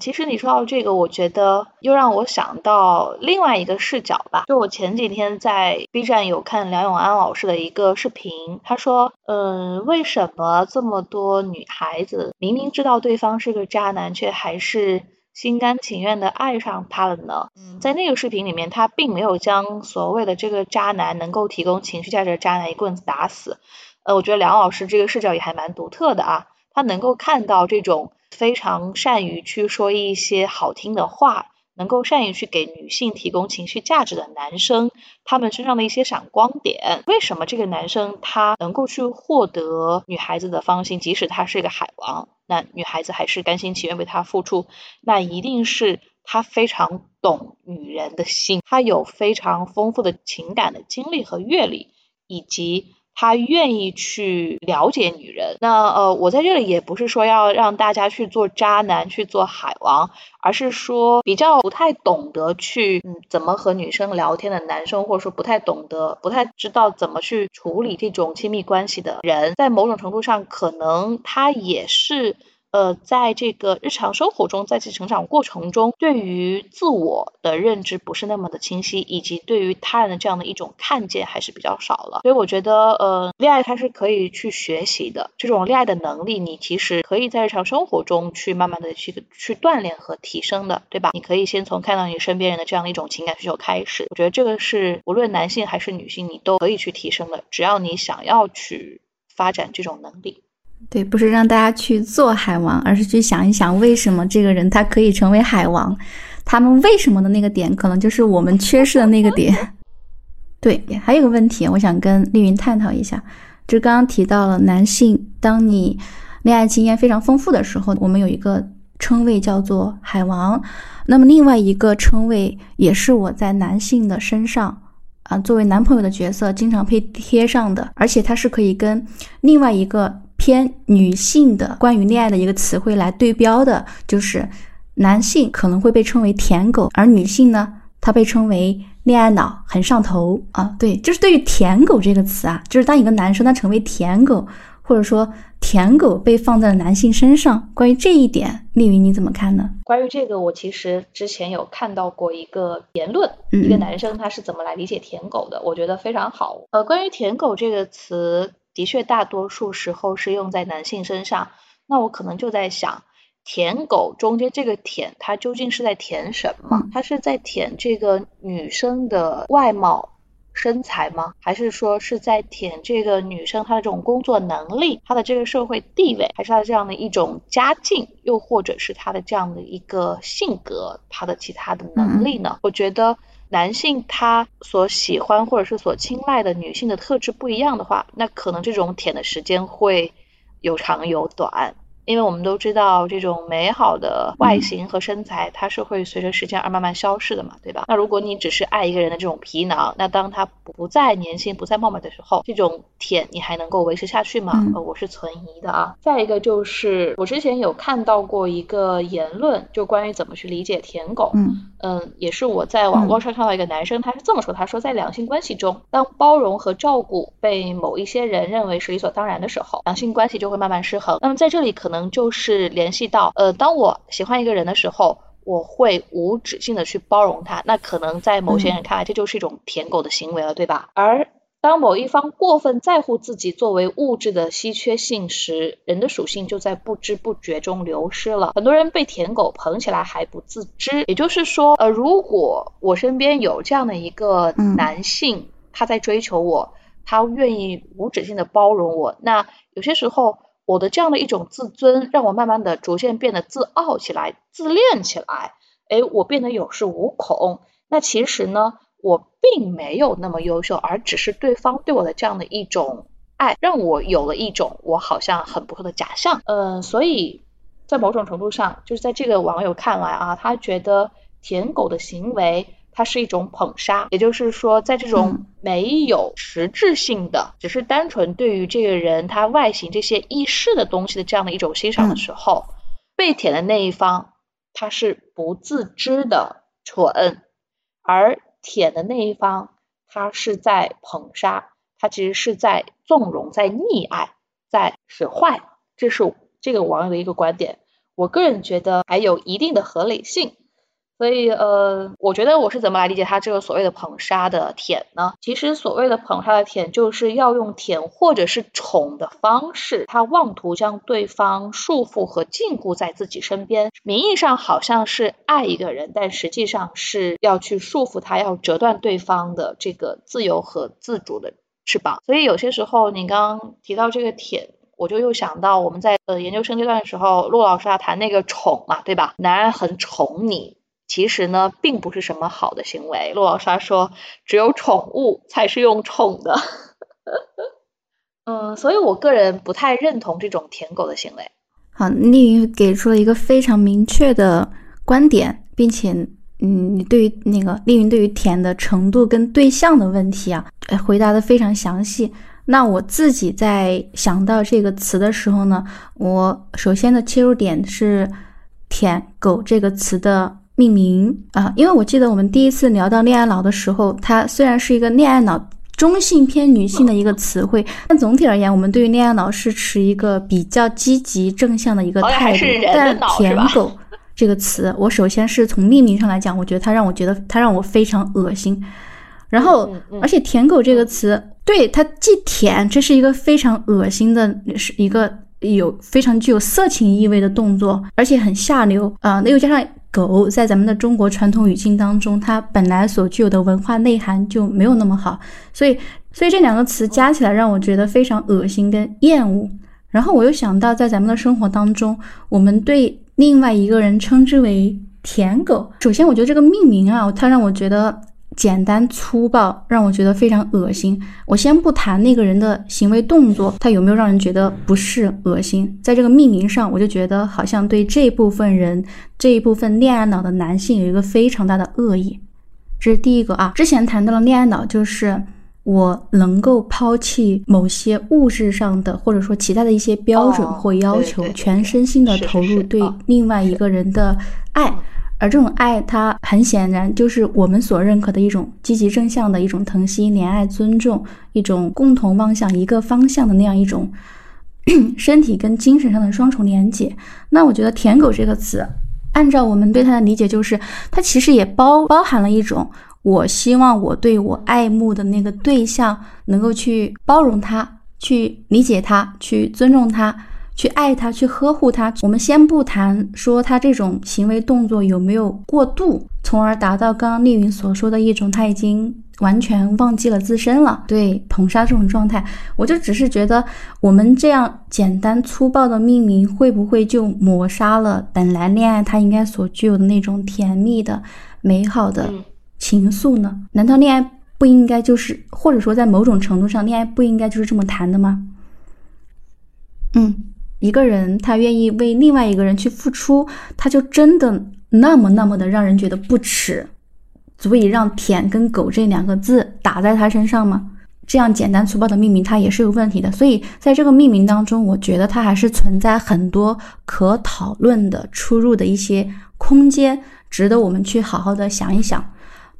[SPEAKER 4] 其实你说到这个，我觉得又让我想到另外一个视角吧。就我前几天在 B 站有看梁永安老师的一个视频，他说，嗯，为什么这么多女孩子明明知道对方是个渣男，却还是心甘情愿的爱上他了呢？嗯，在那个视频里面，他并没有将所谓的这个渣男能够提供情绪价值的渣男一棍子打死。呃，我觉得梁老师这个视角也还蛮独特的啊，他能够看到这种。非常善于去说一些好听的话，能够善于去给女性提供情绪价值的男生，他们身上的一些闪光点。为什么这个男生他能够去获得女孩子的芳心，即使他是一个海王，那女孩子还是甘心情愿为他付出？那一定是他非常懂女人的心，他有非常丰富的情感的经历和阅历，以及。他愿意去了解女人，那呃，我在这里也不是说要让大家去做渣男，去做海王，而是说比较不太懂得去嗯怎么和女生聊天的男生，或者说不太懂得、不太知道怎么去处理这种亲密关系的人，在某种程度上，可能他也是。呃，在这个日常生活中，在其成长过程中，对于自我的认知不是那么的清晰，以及对于他人的这样的一种看见还是比较少了。所以我觉得，呃，恋爱它是可以去学习的，这种恋爱的能力，你其实可以在日常生活中去慢慢的去去锻炼和提升的，对吧？你可以先从看到你身边人的这样的一种情感需求开始，我觉得这个是无论男性还是女性，你都可以去提升的，只要你想要去发展这种能力。
[SPEAKER 3] 对，不是让大家去做海王，而是去想一想，为什么这个人他可以成为海王？他们为什么的那个点，可能就是我们缺失的那个点。对，还有个问题，我想跟丽云探讨一下，就刚刚提到了男性，当你恋爱经验非常丰富的时候，我们有一个称谓叫做海王。那么另外一个称谓，也是我在男性的身上啊，作为男朋友的角色经常被贴上的，而且它是可以跟另外一个。偏女性的关于恋爱的一个词汇来对标的，就是男性可能会被称为舔狗，而女性呢，她被称为恋爱脑，很上头啊。对，就是对于舔狗这个词啊，就是当一个男生他成为舔狗，或者说舔狗被放在了男性身上，关于这一点，丽云你怎么看呢？
[SPEAKER 4] 关于这个，我其实之前有看到过一个言论，一个男生他是怎么来理解舔狗的，我觉得非常好。呃，关于舔狗这个词。的确，大多数时候是用在男性身上。那我可能就在想，舔狗中间这个舔，它究竟是在舔什么？它是在舔这个女生的外貌、身材吗？还是说是在舔这个女生她的这种工作能力、她的这个社会地位，还是她的这样的一种家境，又或者是她的这样的一个性格、她的其他的能力呢？我觉得。男性他所喜欢或者是所青睐的女性的特质不一样的话，那可能这种舔的时间会有长有短。因为我们都知道，这种美好的外形和身材，它是会随着时间而慢慢消逝的嘛，对吧？那如果你只是爱一个人的这种皮囊，那当他不再年轻、不再貌美的时候，这种舔你还能够维持下去吗？呃，我是存疑的啊。再一个就是，我之前有看到过一个言论，就关于怎么去理解舔狗。嗯嗯，也是我在网络上看到一个男生，他是这么说：他说，在两性关系中，当包容和照顾被某一些人认为是理所当然的时候，两性关系就会慢慢失衡。那么在这里可能。就是联系到，呃，当我喜欢一个人的时候，我会无止境的去包容他。那可能在某些人看来，这就是一种舔狗的行为了，对吧？而当某一方过分在乎自己作为物质的稀缺性时，人的属性就在不知不觉中流失了。很多人被舔狗捧起来还不自知。也就是说，呃，如果我身边有这样的一个男性，他在追求我，他愿意无止境的包容我，那有些时候。我的这样的一种自尊，让我慢慢的逐渐变得自傲起来、自恋起来。哎，我变得有恃无恐。那其实呢，我并没有那么优秀，而只是对方对我的这样的一种爱，让我有了一种我好像很不错的假象。嗯，所以在某种程度上，就是在这个网友看来啊，他觉得舔狗的行为它是一种捧杀，也就是说，在这种没有实质性的，只是单纯对于这个人他外形这些意识的东西的这样的一种欣赏的时候，被舔的那一方他是不自知的蠢，而舔的那一方他是在捧杀，他其实是在纵容、在溺爱、在使坏，这是。这个网友的一个观点，我个人觉得还有一定的合理性，所以呃，我觉得我是怎么来理解他这个所谓的捧杀的舔呢？其实所谓的捧杀的舔，就是要用舔或者是宠的方式，他妄图将对方束缚和禁锢在自己身边，名义上好像是爱一个人，但实际上是要去束缚他，要折断对方的这个自由和自主的翅膀。所以有些时候，你刚刚提到这个舔。我就又想到我们在呃研究生阶段的时候，陆老师啊谈那个宠嘛，对吧？男人很宠你，其实呢并不是什么好的行为。陆老师说，只有宠物才是用宠的。嗯，所以我个人不太认同这种舔狗的行为。
[SPEAKER 3] 好，丽云给出了一个非常明确的观点，并且嗯，你对于那个丽云对于舔的程度跟对象的问题啊，回答的非常详细。那我自己在想到这个词的时候呢，我首先的切入点是“舔狗”这个词的命名啊，因为我记得我们第一次聊到恋爱脑的时候，它虽然是一个恋爱脑中性偏女性的一个词汇，但总体而言，我们对于恋爱脑是持一个比较积极正向的一个态度。但“舔狗”这个词，我首先是从命名上来讲，我觉得它让我觉得它让我非常恶心。然后，而且“舔狗”这个词。对它既舔，这是一个非常恶心的，是一个有非常具有色情意味的动作，而且很下流啊！那又加上狗，在咱们的中国传统语境当中，它本来所具有的文化内涵就没有那么好，所以，所以这两个词加起来让我觉得非常恶心跟厌恶。然后我又想到，在咱们的生活当中，我们对另外一个人称之为“舔狗”，首先我觉得这个命名啊，它让我觉得。简单粗暴，让我觉得非常恶心。我先不谈那个人的行为动作，他有没有让人觉得不适、恶心，在这个命名上，我就觉得好像对这部分人、这一部分恋爱脑的男性有一个非常大的恶意。这是第一个啊。之前谈到了恋爱脑，就是我能够抛弃某些物质上的，或者说其他的一些标准或要求，全身心的投入对另外一个人的爱。而这种爱，它很显然就是我们所认可的一种积极正向的一种疼惜、怜爱、尊重，一种共同望向一个方向的那样一种 身体跟精神上的双重连接。那我觉得“舔狗”这个词，按照我们对它的理解，就是它其实也包包含了一种，我希望我对我爱慕的那个对象能够去包容他，去理解他，去尊重他。去爱他，去呵护他。我们先不谈说他这种行为动作有没有过度，从而达到刚刚丽云所说的一种他已经完全忘记了自身了，对捧杀这种状态。我就只是觉得，我们这样简单粗暴的命名，会不会就抹杀了本来恋爱它应该所具有的那种甜蜜的、美好的情愫呢？难道恋爱不应该就是，或者说在某种程度上，恋爱不应该就是这么谈的吗？嗯。一个人他愿意为另外一个人去付出，他就真的那么那么的让人觉得不耻，足以让“舔”跟“狗”这两个字打在他身上吗？这样简单粗暴的命名，它也是有问题的。所以在这个命名当中，我觉得它还是存在很多可讨论的出入的一些空间，值得我们去好好的想一想。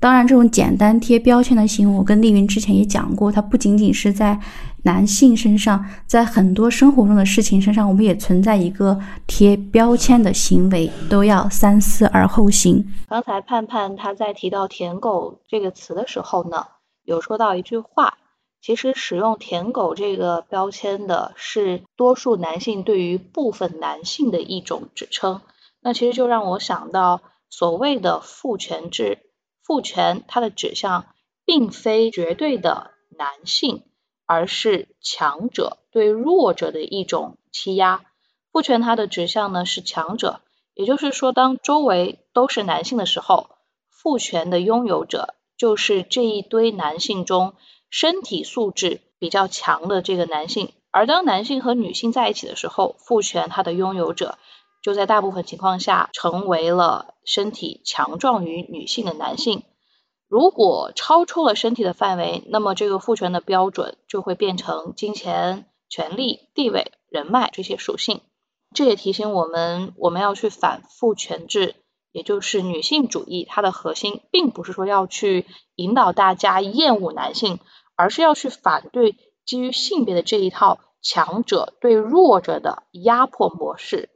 [SPEAKER 3] 当然，这种简单贴标签的行为，我跟丽云之前也讲过，它不仅仅是在男性身上，在很多生活中的事情身上，我们也存在一个贴标签的行为，都要三思而后行。
[SPEAKER 4] 刚才盼盼他在提到“舔狗”这个词的时候呢，有说到一句话，其实使用“舔狗”这个标签的是多数男性对于部分男性的一种指称，那其实就让我想到所谓的父权制。父权它的指向并非绝对的男性，而是强者对弱者的一种欺压。父权它的指向呢是强者，也就是说，当周围都是男性的时候，父权的拥有者就是这一堆男性中身体素质比较强的这个男性。而当男性和女性在一起的时候，父权它的拥有者就在大部分情况下成为了身体强壮于女性的男性。如果超出了身体的范围，那么这个父权的标准就会变成金钱、权力、地位、人脉这些属性。这也提醒我们，我们要去反父权制，也就是女性主义。它的核心并不是说要去引导大家厌恶男性，而是要去反对基于性别的这一套强者对弱者的压迫模式。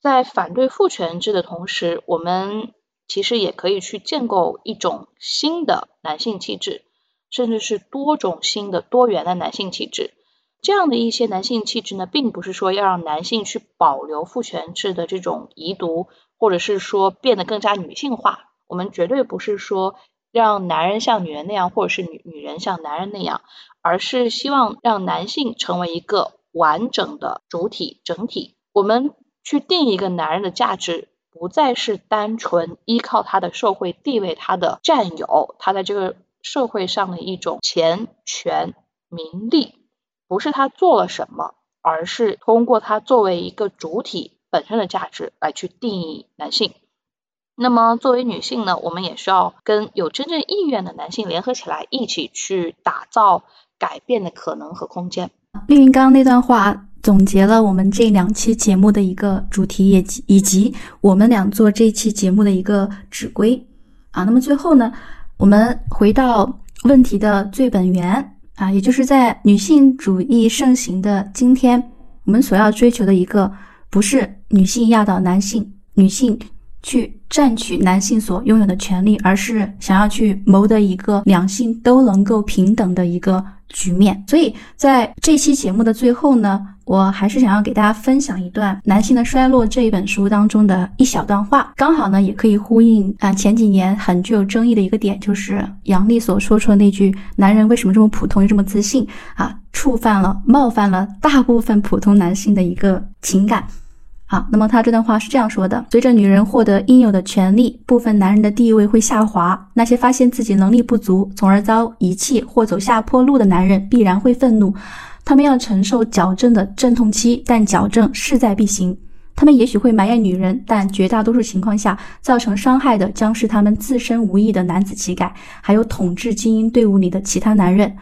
[SPEAKER 4] 在反对父权制的同时，我们。其实也可以去建构一种新的男性气质，甚至是多种新的多元的男性气质。这样的一些男性气质呢，并不是说要让男性去保留父权制的这种遗毒，或者是说变得更加女性化。我们绝对不是说让男人像女人那样，或者是女女人像男人那样，而是希望让男性成为一个完整的主体整体。我们去定一个男人的价值。不再是单纯依靠他的社会地位、他的占有、他在这个社会上的一种钱、权、名利，不是他做了什么，而是通过他作为一个主体本身的价值来去定义男性。那么作为女性呢，我们也需要跟有真正意愿的男性联合起来，一起去打造改变的可能和空间。
[SPEAKER 3] 丽云刚刚那段话。总结了我们这两期节目的一个主题，以及以及我们俩做这期节目的一个指归啊。那么最后呢，我们回到问题的最本源啊，也就是在女性主义盛行的今天，我们所要追求的一个不是女性压倒男性，女性去占取男性所拥有的权利，而是想要去谋得一个两性都能够平等的一个局面。所以在这期节目的最后呢。我还是想要给大家分享一段《男性的衰落》这一本书当中的一小段话，刚好呢也可以呼应啊前几年很具有争议的一个点，就是杨笠所说出的那句“男人为什么这么普通又这么自信”啊，触犯了、冒犯了大部分普通男性的一个情感。好，那么他这段话是这样说的：随着女人获得应有的权利，部分男人的地位会下滑。那些发现自己能力不足，从而遭遗弃或走下坡路的男人，必然会愤怒。他们要承受矫正的阵痛期，但矫正势在必行。他们也许会埋怨女人，但绝大多数情况下，造成伤害的将是他们自身无意的男子气概，还有统治精英队伍里的其他男人。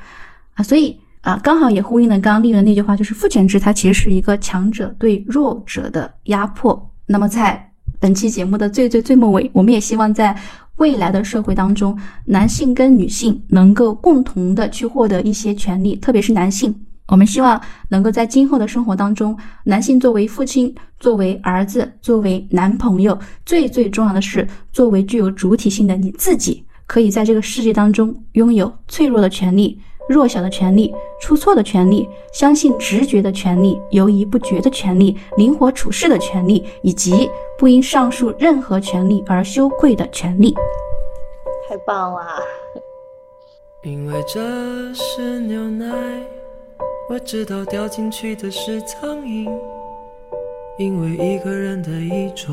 [SPEAKER 3] 啊，所以啊，刚好也呼应了刚刚丽文那句话，就是父权制它其实是一个强者对弱者的压迫。那么在本期节目的最最最末尾，我们也希望在未来的社会当中，男性跟女性能够共同的去获得一些权利，特别是男性。我们希望能够在今后的生活当中，男性作为父亲、作为儿子、作为男朋友，最最重要的是，作为具有主体性的你自己，可以在这个世界当中拥有脆弱的权利、弱小的权利、出错的权利、相信直觉的权利、犹疑不决的权利、灵活处事的权利，以及不因上述任何权利而羞愧的权利。
[SPEAKER 4] 太棒了！
[SPEAKER 2] 因为这是牛奶。我知道掉进去的是苍蝇，因为一个人的衣着，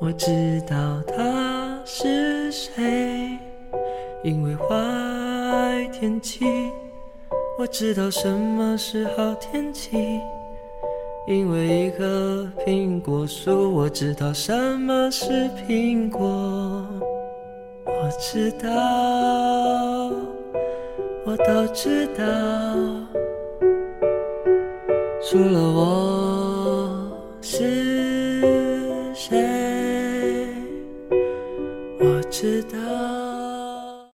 [SPEAKER 2] 我知道他是谁。因为天气，我知道什么是好天气。因为一棵苹果树，我知道什么是苹果。我知道，我都知道。除了我是谁，我知道。